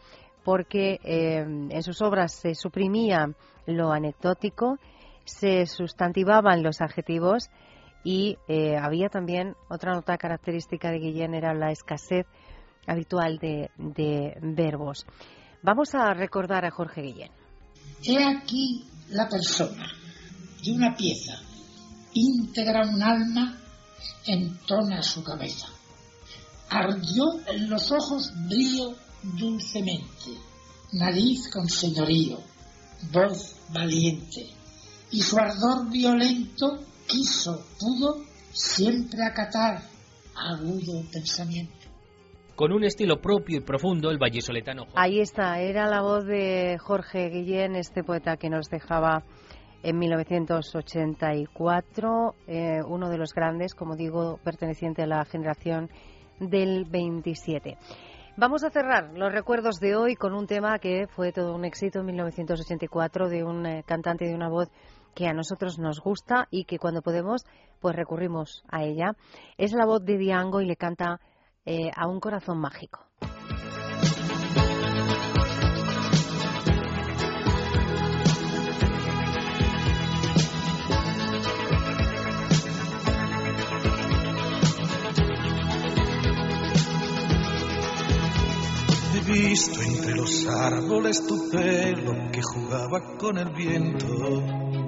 porque eh, en sus obras se suprimía lo anecdótico, se sustantivaban los adjetivos y eh, había también otra nota característica de Guillén era la escasez habitual de, de verbos. Vamos a recordar a Jorge Guillén. He aquí la persona de una pieza, íntegra un alma entona su cabeza. Ardió en los ojos brillo dulcemente, nariz con señorío, voz valiente, y su ardor violento quiso, pudo, siempre acatar agudo pensamiento. Con un estilo propio y profundo, el vallisoletano. Ahí está, era la voz de Jorge Guillén, este poeta que nos dejaba en 1984, eh, uno de los grandes, como digo, perteneciente a la generación del 27. Vamos a cerrar los recuerdos de hoy con un tema que fue todo un éxito en 1984 de un eh, cantante de una voz que a nosotros nos gusta y que cuando podemos pues recurrimos a ella. Es la voz de Diango y le canta eh, a un corazón mágico. visto entre los árboles tu pelo que jugaba con el viento.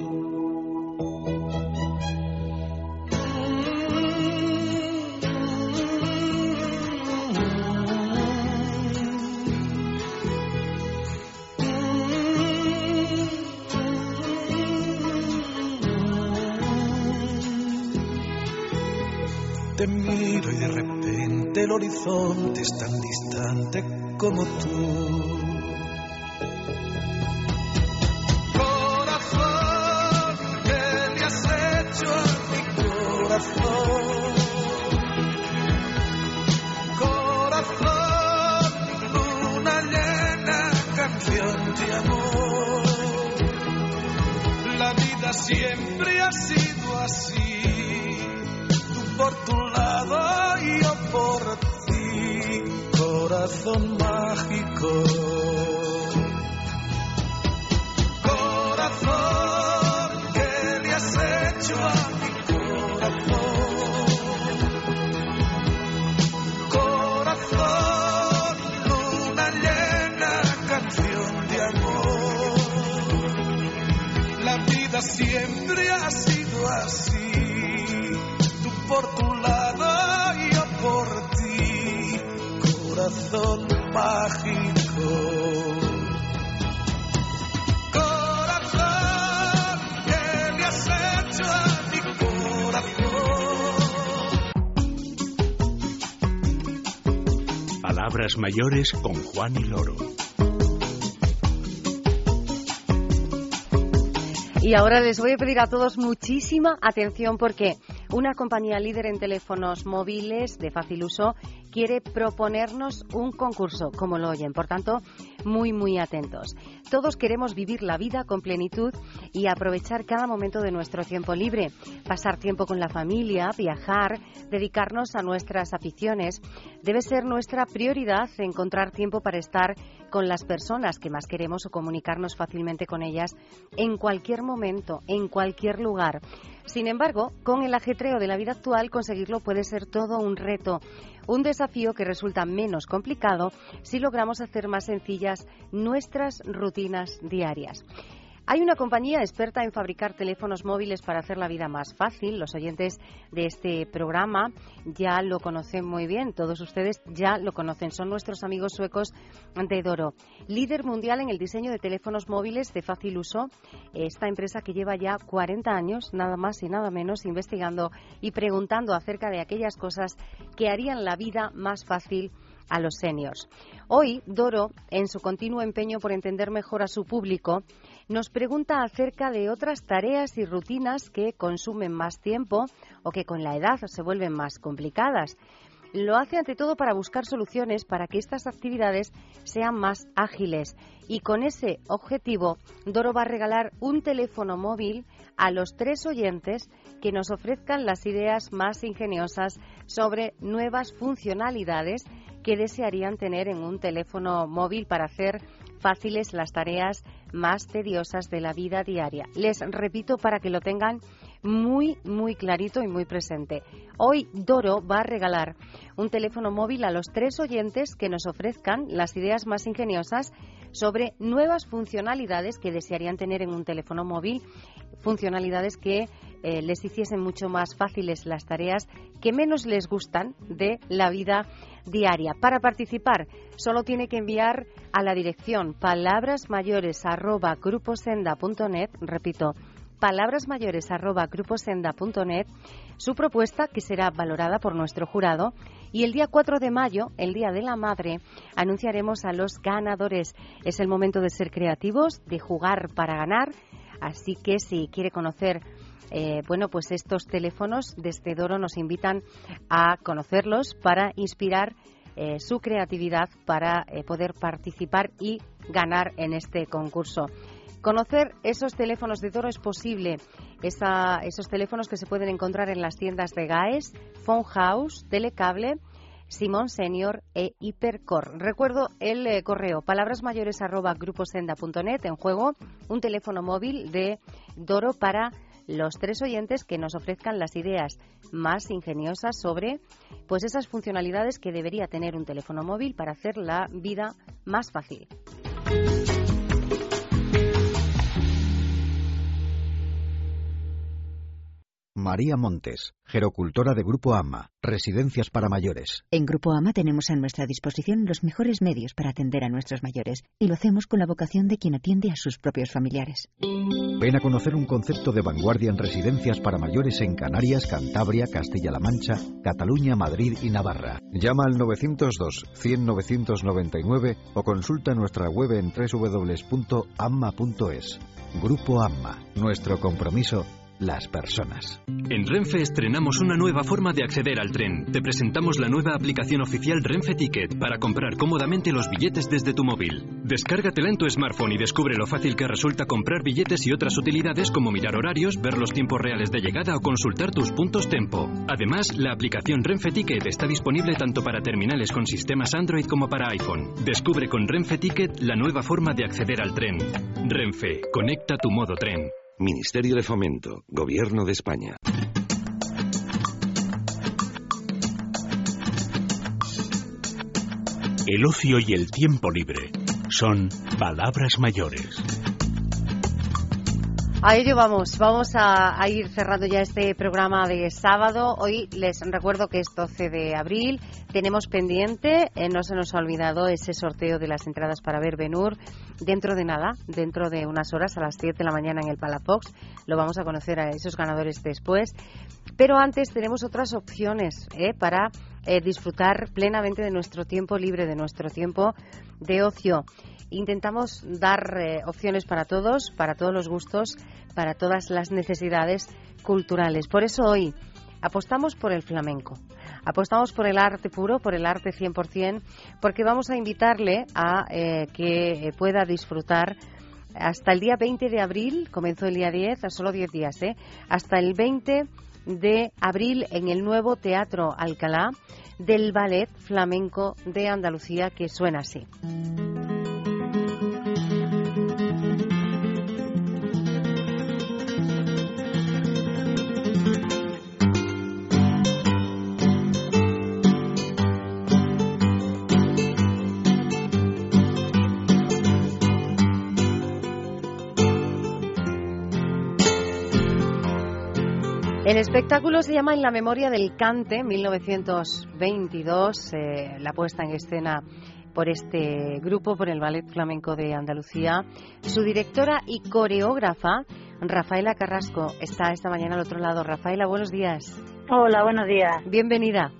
Te miro y de repente el horizonte es tan distante como tú. Corazón, ¿qué le has hecho a mi corazón? Corazón, luna llena, canción de amor. La vida siempre ha sido así, por tu lado y yo por ti, corazón Corazón, ¿qué le has hecho a mi corazón? Corazón, luna llena, canción de amor. La vida siempre ha sido así, por tu lado y yo por ti, corazón mágico. Palabras mayores con Juan y Loro. Y ahora les voy a pedir a todos muchísima atención porque una compañía líder en teléfonos móviles de fácil uso quiere proponernos un concurso, como lo oyen. Por tanto, muy, muy atentos. Todos queremos vivir la vida con plenitud y aprovechar cada momento de nuestro tiempo libre, pasar tiempo con la familia, viajar, dedicarnos a nuestras aficiones. Debe ser nuestra prioridad encontrar tiempo para estar con las personas que más queremos o comunicarnos fácilmente con ellas en cualquier momento, en cualquier lugar. Sin embargo, con el ajetreo de la vida actual, conseguirlo puede ser todo un reto. Un desafío que resulta menos complicado si logramos hacer más sencillas nuestras rutinas diarias. Hay una compañía experta en fabricar teléfonos móviles para hacer la vida más fácil. Los oyentes de este programa ya lo conocen muy bien. Todos ustedes ya lo conocen. Son nuestros amigos suecos de Doro. Líder mundial en el diseño de teléfonos móviles de fácil uso. Esta empresa que lleva ya 40 años, nada más y nada menos, investigando y preguntando acerca de aquellas cosas que harían la vida más fácil a los seniors. Hoy, Doro, en su continuo empeño por entender mejor a su público, nos pregunta acerca de otras tareas y rutinas que consumen más tiempo o que con la edad se vuelven más complicadas. Lo hace ante todo para buscar soluciones para que estas actividades sean más ágiles y con ese objetivo Doro va a regalar un teléfono móvil a los tres oyentes que nos ofrezcan las ideas más ingeniosas sobre nuevas funcionalidades que desearían tener en un teléfono móvil para hacer fáciles las tareas más tediosas de la vida diaria. Les repito para que lo tengan muy, muy clarito y muy presente. Hoy Doro va a regalar un teléfono móvil a los tres oyentes que nos ofrezcan las ideas más ingeniosas sobre nuevas funcionalidades que desearían tener en un teléfono móvil, funcionalidades que eh, les hiciesen mucho más fáciles las tareas que menos les gustan de la vida diaria. Para participar, solo tiene que enviar a la dirección palabrasmayores@gruposenda.net, repito, palabrasmayores@gruposenda.net su propuesta que será valorada por nuestro jurado y el día 4 de mayo, el Día de la Madre, anunciaremos a los ganadores. Es el momento de ser creativos, de jugar para ganar, así que si quiere conocer eh, bueno, pues estos teléfonos desde Doro nos invitan a conocerlos para inspirar eh, su creatividad para eh, poder participar y ganar en este concurso. Conocer esos teléfonos de Doro es posible, esos teléfonos que se pueden encontrar en las tiendas de GAES, Phone House, Telecable, Simón Senior e Hipercor. Recuerdo el correo palabrasmayores@gruposenda.net en juego un teléfono móvil de Doro para los tres oyentes que nos ofrezcan las ideas más ingeniosas sobre pues esas funcionalidades que debería tener un teléfono móvil para hacer la vida más fácil. María Montes, gerocultora de Grupo AMA, Residencias para Mayores. En Grupo AMA tenemos a nuestra disposición los mejores medios para atender a nuestros mayores y lo hacemos con la vocación de quien atiende a sus propios familiares. Ven a conocer un concepto de vanguardia en residencias para mayores en Canarias, Cantabria, Castilla-La Mancha, Cataluña, Madrid y Navarra. Llama al 902 100 999 o consulta nuestra web en www.amma.es. Grupo AMA, nuestro compromiso las personas. En Renfe estrenamos una nueva forma de acceder al tren. Te presentamos la nueva aplicación oficial Renfe Ticket para comprar cómodamente los billetes desde tu móvil. Descárgatela en tu smartphone y descubre lo fácil que resulta comprar billetes y otras utilidades como mirar horarios, ver los tiempos reales de llegada o consultar tus puntos tempo. Además, la aplicación Renfe Ticket está disponible tanto para terminales con sistemas Android como para iPhone. Descubre con Renfe Ticket la nueva forma de acceder al tren. Renfe, conecta tu modo tren. Ministerio de Fomento, Gobierno de España. El ocio y el tiempo libre son palabras mayores. A ello vamos, vamos a, ir cerrando ya este programa de sábado. Hoy les recuerdo que es 12 de abril, tenemos pendiente, eh, no se nos ha olvidado ese sorteo de las entradas para ver Benur dentro de nada, dentro de unas horas, a las 10 de la mañana en el Palafox. Lo vamos a conocer a esos ganadores después. Pero antes tenemos otras opciones eh, para eh, disfrutar plenamente de nuestro tiempo libre, de nuestro tiempo de ocio. Intentamos dar eh, opciones para todos, para todos los gustos, para todas las necesidades culturales. Por eso hoy apostamos por el flamenco. Apostamos por el arte puro, por el arte 100%, porque vamos a invitarle a eh, que pueda disfrutar hasta el día 20 de abril, comenzó el día 10, a solo 10 días, ¿eh? hasta el 20 de abril en el nuevo Teatro Alcalá del Ballet Flamenco de Andalucía, que suena así. El espectáculo se llama En la memoria del cante, 1922, eh, la puesta en escena por este grupo, por el Ballet Flamenco de Andalucía. Su directora y coreógrafa, Rafaela Carrasco, está esta mañana al otro lado. Rafaela, buenos días. Hola, buenos días. Bienvenida.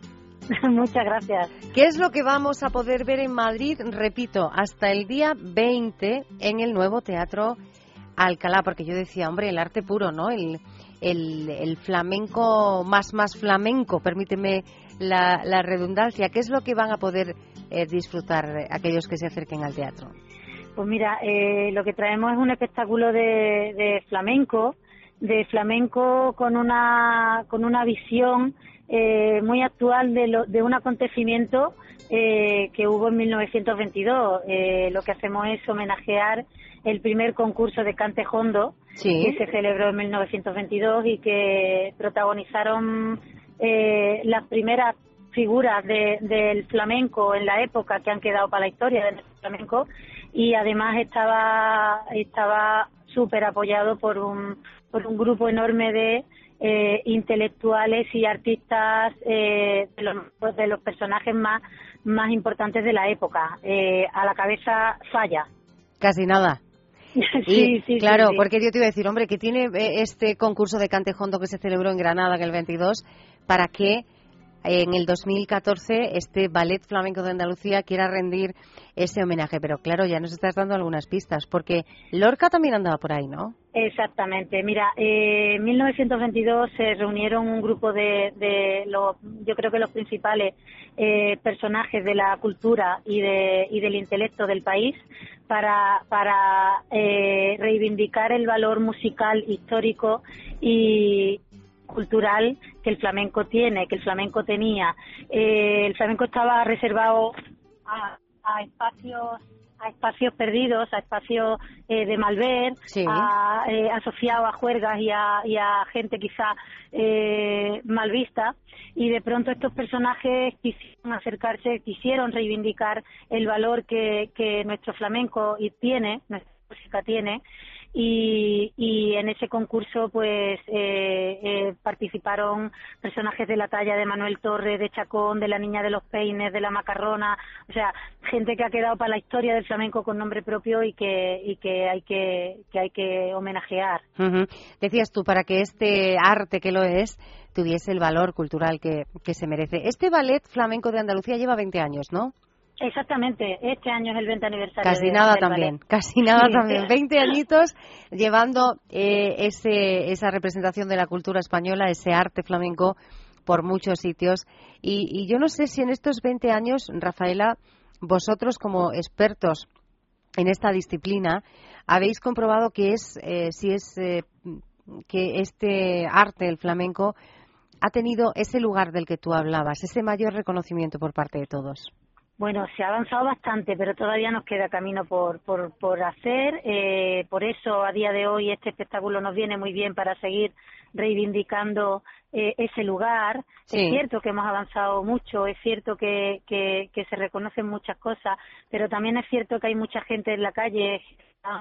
Muchas gracias. ¿Qué es lo que vamos a poder ver en Madrid? Repito, hasta el día 20 en el nuevo Teatro Alcalá, porque yo decía, hombre, el arte puro, ¿no? El, el, el flamenco más, más flamenco, permíteme la, la redundancia. ¿Qué es lo que van a poder eh, disfrutar aquellos que se acerquen al teatro? Pues mira, eh, lo que traemos es un espectáculo de, de flamenco, de flamenco con una, con una visión eh, muy actual de, lo, de un acontecimiento eh, que hubo en 1922. Eh, lo que hacemos es homenajear el primer concurso de cante hondo Sí. que se celebró en 1922 y que protagonizaron eh, las primeras figuras de- del flamenco en la época que han quedado para la historia del flamenco y además estaba estaba súper apoyado por un por un grupo enorme de eh, intelectuales y artistas eh, de, los, pues, de los personajes más más importantes de la época Eh, a la cabeza Falla Casi nada. sí, sí, claro, sí, sí. porque yo te iba a decir, hombre, que tiene eh, este concurso de cantejondo que se celebró en Granada en el 22, para que en el 2014 este Ballet Flamenco de Andalucía quiera rendir ese homenaje. Pero claro, ya nos estás dando algunas pistas, porque Lorca también andaba por ahí, ¿no? Exactamente. Mira, eh, en 1922 se reunieron un grupo de, de los, yo creo que los principales eh, personajes de la cultura y, de, y del intelecto del país para, para eh, reivindicar el valor musical, histórico y cultural que el flamenco tiene, que el flamenco tenía. Eh, el flamenco estaba reservado a, a espacios a espacios perdidos, a espacios eh, de malver, Sí. a, eh, asociado a juergas y a, y a gente quizá eh, mal vista. Y de pronto estos personajes quisieron acercarse, quisieron reivindicar el valor que, que nuestro flamenco y tiene, nuestra música tiene. Y, y en ese concurso pues eh, eh, participaron personajes de la talla de Manuel Torres, de Chacón, de la Niña de los Peines, de la Macarrona, o sea, gente que ha quedado para la historia del flamenco con nombre propio y que, y que hay que, que hay que homenajear. Decías tú, para que este arte que lo es tuviese el valor cultural que, que se merece. Este ballet flamenco de Andalucía lleva 20 años, ¿no? Exactamente, este año es el 20 aniversario. Casi de- nada también, ballet. casi nada Sí. también. 20 añitos llevando eh, ese, esa representación de la cultura española, ese arte flamenco por muchos sitios. Y, y yo no sé si en estos 20 años, Rafaela, vosotros como expertos en esta disciplina, habéis comprobado que es, eh, si es eh, que este arte, el flamenco, ha tenido ese lugar del que tú hablabas, ese mayor reconocimiento por parte de todos. Bueno, se ha avanzado bastante, pero todavía nos queda camino por, por, por hacer. Eh, por eso, a día de hoy, este espectáculo nos viene muy bien para seguir reivindicando eh, ese lugar. Sí. Es cierto que hemos avanzado mucho, es cierto que, que, que se reconocen muchas cosas, pero también es cierto que hay mucha gente en la calle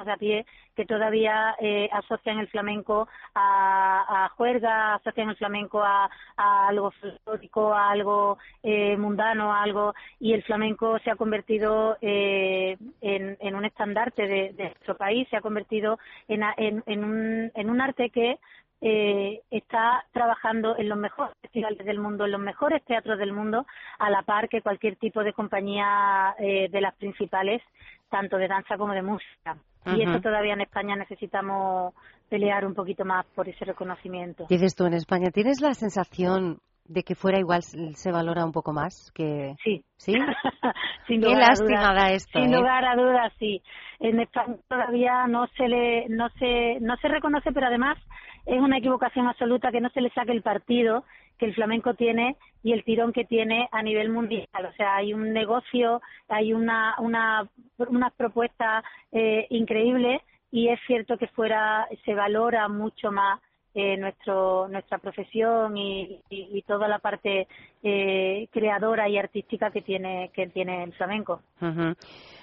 de a pie que todavía eh, asocian el flamenco a, a juerga, asocian el flamenco a, algo folclórico, a algo eh, mundano, a algo y el flamenco se ha convertido eh, en, un estandarte de, nuestro país, se ha convertido en, en, en un, un arte que eh, está trabajando en los mejores festivales del mundo, en los mejores teatros del mundo, a la par que cualquier tipo de compañía eh, de las principales, tanto de danza como de música. Y eso todavía en España necesitamos pelear un poquito más por ese reconocimiento. Dices tú en España, ¿tienes la sensación de que fuera igual se valora un poco más? que Sí. ¿Sí? Sin Qué lástima da esto, Sin ¿eh? lugar a dudas, sí. En España todavía no se le, no se, no se reconoce, pero además es una equivocación absoluta que no se le saque el partido que el flamenco tiene y el tirón que tiene a nivel mundial. O sea, hay un negocio, hay una, una, unas propuestas eh, increíbles y es cierto que fuera se valora mucho más eh, nuestro nuestra profesión y, y- toda la parte eh, creadora y artística que tiene que tiene el flamenco. Ujú.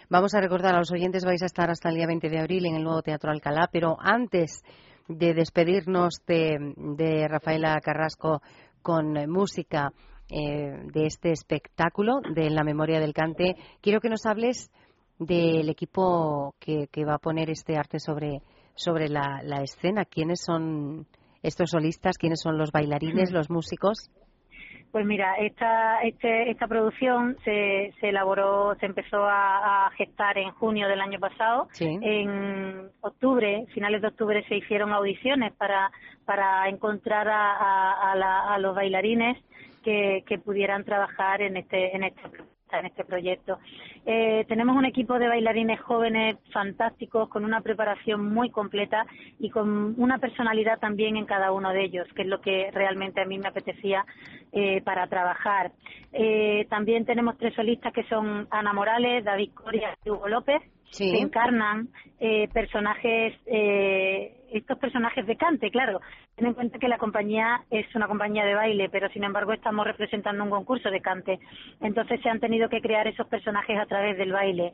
Vamos a recordar a los oyentes, vais a estar hasta el día 20 de abril en el nuevo Teatro Alcalá, pero antes de despedirnos de, de Rafaela Carrasco con eh, música eh, de este espectáculo de La Memoria del Cante, quiero que nos hables del equipo que, que va a poner este arte sobre, sobre la, la escena. ¿Quiénes son estos solistas? ¿Quiénes son los bailarines, los músicos? Pues mira, esta, este, esta producción se, se elaboró, se empezó a, a gestar en junio del año pasado. Sí. En octubre, finales de octubre, se hicieron audiciones para, para encontrar a, a, a la- a los bailarines que, que pudieran trabajar en este, en este en este proyecto. Eh, tenemos un equipo de bailarines jóvenes fantásticos con una preparación muy completa y con una personalidad también en cada uno de ellos, que es lo que realmente a mí me apetecía eh, para trabajar. Eh, también tenemos tres solistas que son Ana Morales, David Coria y Hugo López, Sí. que encarnan eh, personajes, eh, estos personajes de cante, claro. Ten en cuenta que la compañía es una compañía de baile, pero sin embargo estamos representando un concurso de cante. Entonces se han tenido que crear esos personajes a través del baile.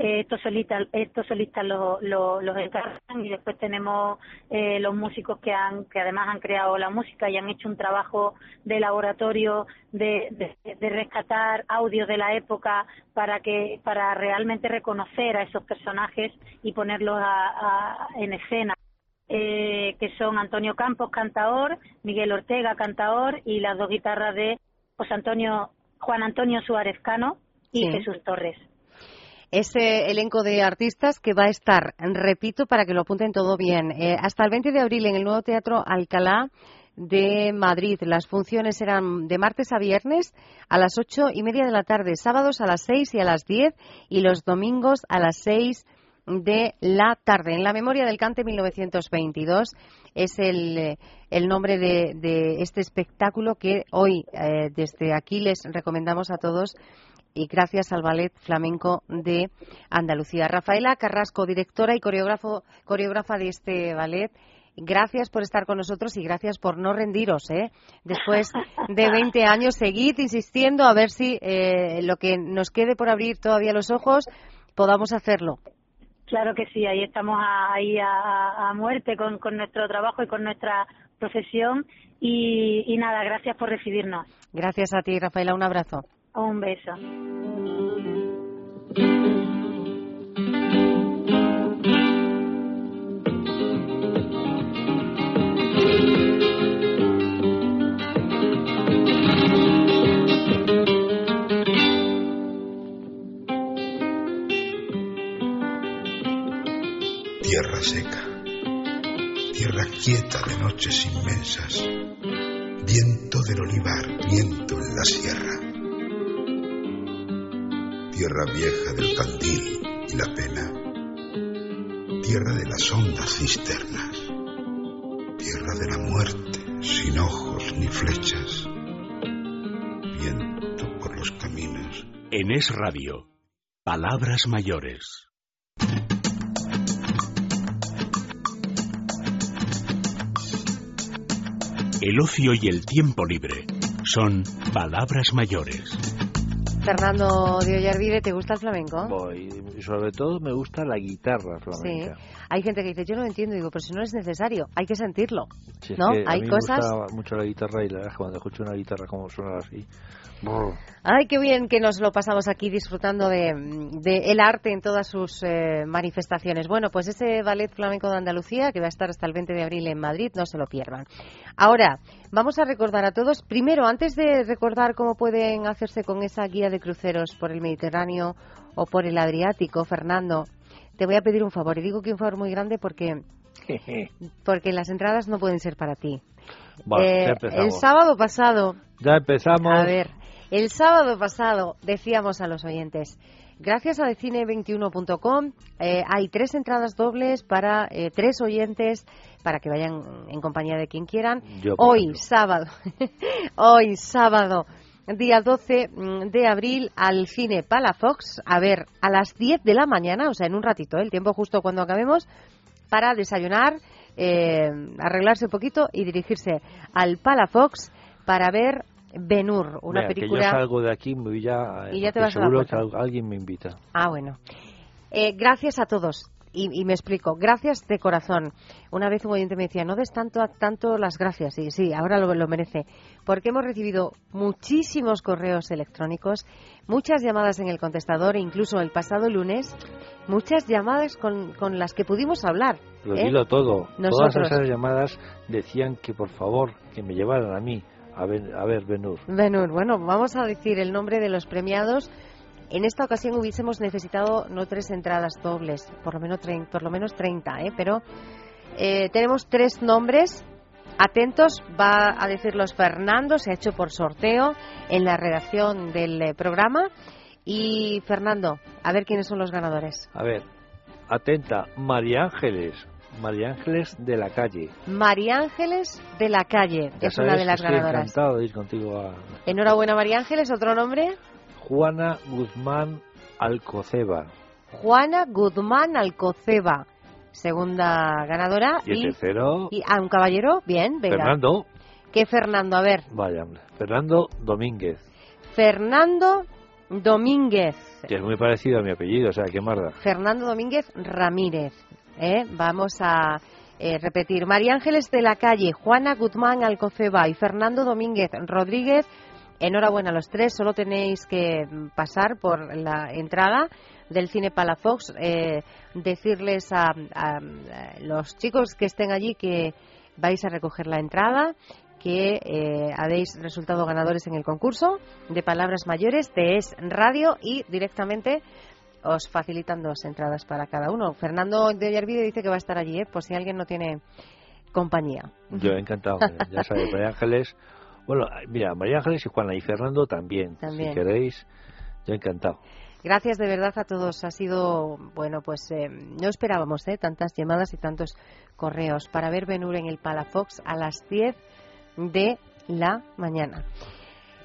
Eh, estos solistas, estos solistas lo- lo- los encargan y después tenemos eh, los músicos que han, que además han creado la música y han hecho un trabajo de laboratorio de, de- de rescatar audios de la época para que, para realmente reconocer a esos personajes y ponerlos a- a- en escena. Eh, que son Antonio Campos, cantaor, Miguel Ortega, cantaor, y las dos guitarras de José Antonio, Juan Antonio Suárez Cano y Sí. Jesús Torres. Ese elenco de artistas que va a estar, repito, para que lo apunten todo bien, eh, hasta el 20 de abril en el nuevo Teatro Alcalá de Madrid. Las funciones serán de martes a viernes a las ocho y media de la tarde, sábados a las seis y a las diez y los domingos a las seis de la tarde. En la memoria del Cante 1922 es el, eh, el nombre de, de este espectáculo que hoy eh, desde aquí les recomendamos a todos y gracias al Ballet Flamenco de Andalucía. Rafaela Carrasco, directora y coreógrafo, coreógrafa de este ballet. Gracias por estar con nosotros y gracias por no rendiros. ¿eh? Después de 20 años, seguid insistiendo a ver si eh, lo que nos quede por abrir todavía los ojos podamos hacerlo. Claro que sí, ahí estamos a- ahí a, a muerte con, con nuestro trabajo y con nuestra profesión. Y, y nada, gracias por recibirnos. Gracias a ti, Rafaela. Un abrazo. Un beso. Tierra seca, tierra quieta de noches inmensas, viento del olivar, viento en la sierra, tierra vieja del candil y la pena, tierra de las hondas cisternas, tierra de la muerte, sin ojos ni flechas, viento por los caminos. En Es Radio, Palabras Mayores. El ocio y el tiempo libre son palabras mayores. Fernando de Ollarvide, ¿te gusta el flamenco? Voy, sobre todo me gusta la guitarra Sí. Hay gente que dice, yo no lo entiendo. Digo, pero si no es necesario, hay que sentirlo. Es ¿No? a Hay mí cosas... me gusta mucho la guitarra y la verdad cuando escucho una guitarra como suena así, brr, Ay, qué bien que nos lo pasamos aquí disfrutando de, de el arte en todas sus eh, manifestaciones. Bueno, pues ese Ballet Flamenco de Andalucía, que va a estar hasta el 20 de abril en Madrid, no se lo pierdan. Ahora, vamos a recordar a todos, primero, antes de recordar cómo pueden hacerse con esa guía de cruceros por el Mediterráneo o por el Adriático, Fernando, te voy a pedir un favor. Y digo que un favor muy grande porque, porque las entradas no pueden ser para ti. Bueno, Eh, el sábado pasado Ya empezamos. a ver, el sábado pasado decíamos a los oyentes, gracias a decine21.com eh, hay tres entradas dobles para eh, tres oyentes para que vayan en compañía de quien quieran. Yo, hoy, ejemplo. sábado, hoy, sábado, día 12 de abril, al cine Palafox, a ver, a las 10 de la mañana, o sea, en un ratito, ¿eh? el tiempo justo cuando acabemos, para desayunar, eh, arreglarse un poquito y dirigirse al Palafox para ver Benur, una Mira, que película. yo salgo de aquí me voy ya, Y ya te vas a la seguro que alguien me invita. Ah, bueno. Eh, gracias a todos. Y, y me explico. Gracias de corazón. Una vez un oyente me decía, no des tanto, tanto las gracias. Y sí, ahora lo, lo merece. Porque hemos recibido muchísimos correos electrónicos, muchas llamadas en el contestador, incluso el pasado lunes, muchas llamadas con, con las que pudimos hablar. Lo ¿eh? dilo todo. Todas esas llamadas decían que por favor que me llevaran a mí. A ver, a ver Benur. Benur, bueno, vamos a decir el nombre de los premiados. En esta ocasión hubiésemos necesitado no tres entradas dobles, por lo menos, trein- por lo menos 30, ¿eh? pero eh, tenemos tres nombres. Atentos, va a decirlos Fernando, se ha hecho por sorteo en la redacción del eh, programa. Y Fernando, a ver quiénes son los ganadores. A ver, atenta, María Ángeles. María Ángeles de la calle. María Ángeles de la Calle Ya es una de las estoy ganadoras. encantado de ir contigo a Enhorabuena, María Ángeles. ¿Otro nombre? Juana Guzmán Alcoceba. Juana Guzmán Alcoceba, segunda ganadora. Y el tercero, y- ah, un caballero, bien, venga. Fernando. ¿Qué Fernando? A ver, Vaya. Fernando Domínguez, Fernando Domínguez. que es muy parecido a mi apellido, o sea, qué marda. Fernando Domínguez Ramírez. ¿eh? Vamos a eh, repetir. María Ángeles de la Calle, Juana Guzmán Alcoceba y Fernando Domínguez Rodríguez. Enhorabuena a los tres. Solo tenéis que pasar por la entrada del Cine Palafox. eh, decirles a, a- los chicos que estén allí que vais a recoger la entrada que eh, habéis resultado ganadores en el concurso de palabras mayores de Es Radio y directamente os facilitan dos entradas para cada uno. Fernando de Ollarvide dice que va a estar allí, ¿eh? por si alguien no tiene compañía. Yo encantado, ya sabes, Ángeles. Bueno, mira, María Ángeles y Juana y Fernando también, También. si queréis, yo encantado. Gracias de verdad a todos. Ha sido, bueno, pues eh, no esperábamos ¿eh? tantas llamadas y tantos correos para ver Benur en el Palafox a las 10 de la mañana.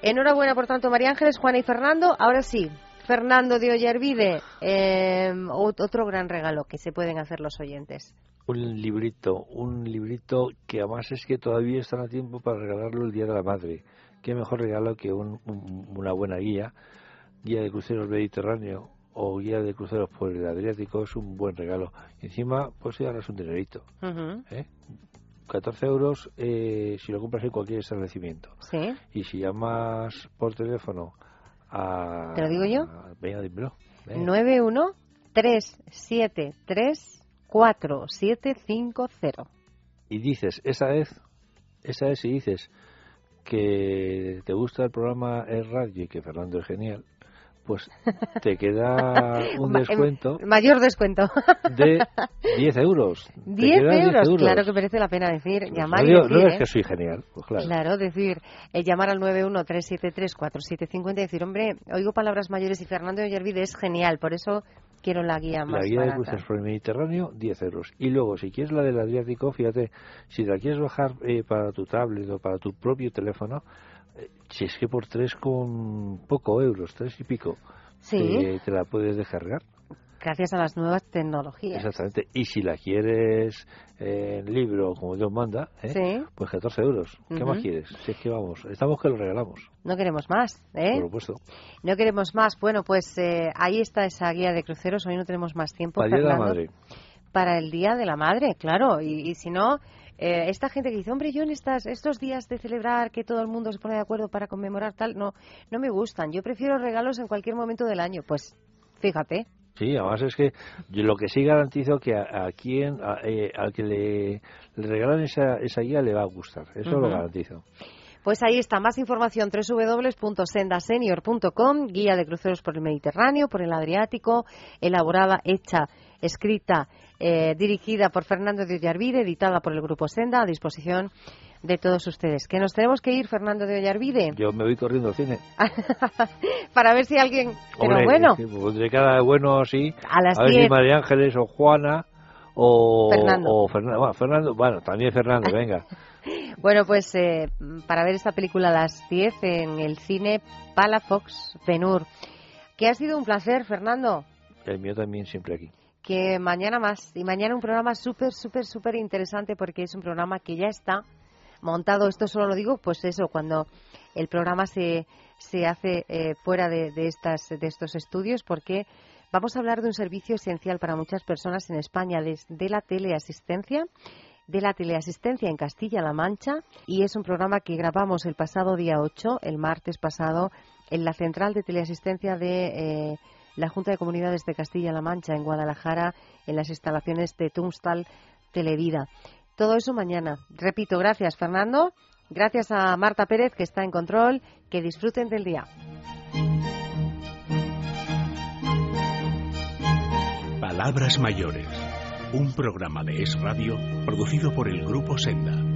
Enhorabuena, por tanto, María Ángeles, Juana y Fernando. Ahora sí, Fernando de Ollarvide, eh, ot- otro gran regalo que se pueden hacer los oyentes un librito, un librito que además es que todavía están a tiempo para regalarlo el Día de la Madre. Qué mejor regalo que un, un, una buena guía, guía de cruceros mediterráneo o guía de cruceros por el Adriático es un buen regalo. encima, pues ya es un dinerito. Uh ¿Eh? 14 euros eh, si lo compras en cualquier establecimiento. Y si llamas por teléfono a... ¿Te lo digo yo? A, venga, dímelo. 91373 4750. y dices, esa vez, esa vez si dices que te gusta el programa Es Radio y que Fernando es genial, pues te queda un Ma- descuento em, Mayor descuento. de 10 euros. Te 10 quedan euros. Claro que merece la pena decir, Pues llamar no, y decir. no es ¿eh? que soy genial, pues claro. Claro, decir, eh, llamar al 913734750 y decir, hombre, oigo palabras mayores y Fernando Ollervide es genial, por eso quiero la guía La más guía de cruceros por el Mediterráneo, 10 euros. Y luego, si quieres la del Adriático, fíjate, si la quieres bajar eh, para tu tablet o para tu propio teléfono, eh, si es que por tres con poco euros, tres y pico, Sí. te, te la puedes descargar. Gracias a las nuevas tecnologías. Exactamente. Y si la quieres en libro, como Dios manda, ¿eh? Sí. pues 14 euros. ¿Qué más quieres? Si es que vamos, estamos que lo regalamos, No queremos más, ¿eh? por supuesto. No queremos más. Bueno, pues eh, ahí está esa guía de cruceros. Hoy no tenemos más tiempo. Para el Día de la. Madre. Para el Día de la Madre, claro. Y, y si no, eh, esta gente que dice, hombre, yo en estas, estos días de celebrar que todo el mundo se pone de acuerdo para conmemorar tal, no, no me gustan. Yo prefiero regalos en cualquier momento del año. Pues fíjate. Sí, además es que yo lo que sí garantizo que a, a quien, a- eh, al que le, le regalan esa, esa guía le va a gustar. Eso lo garantizo. Pues ahí está, más información www.sendasenior.com, guía de cruceros por el Mediterráneo, por el Adriático, elaborada, hecha, escrita, eh, dirigida por Fernando de Ollarvide, editada por el Grupo Senda, a disposición de todos ustedes. Que nos tenemos que ir, Fernando de Ollarvide, Yo me voy corriendo al cine. para ver si alguien... Pero Hombre, bueno, sí, pues pondré cada bueno así. A las ver si 10. María Ángeles o Juana o Fernando. o. Bueno, Fernando, bueno, también Fernando, venga. bueno, pues eh, para ver esta película a las 10 en el cine Palafox Benur. Que ha sido un placer, Fernando. El mío también siempre aquí. que mañana más. Y mañana un programa súper, súper, súper interesante porque es un programa que ya está montado. Esto solo lo digo, pues eso, cuando el programa se, se hace eh, fuera de, de, estas, de estos estudios porque Vamos a hablar de un servicio esencial para muchas personas en España, de la teleasistencia de la teleasistencia en Castilla-La Mancha y es un programa que grabamos el pasado día 8, el martes pasado, en la central de teleasistencia de eh, la Junta de Comunidades de Castilla-La Mancha en Guadalajara, en las instalaciones de Tunstal Televida. Todo eso mañana. Repito, gracias Fernando, gracias a Marta Pérez que está en control, que disfruten del día. Palabras mayores un programa de Es Radio producido por el Grupo Senda.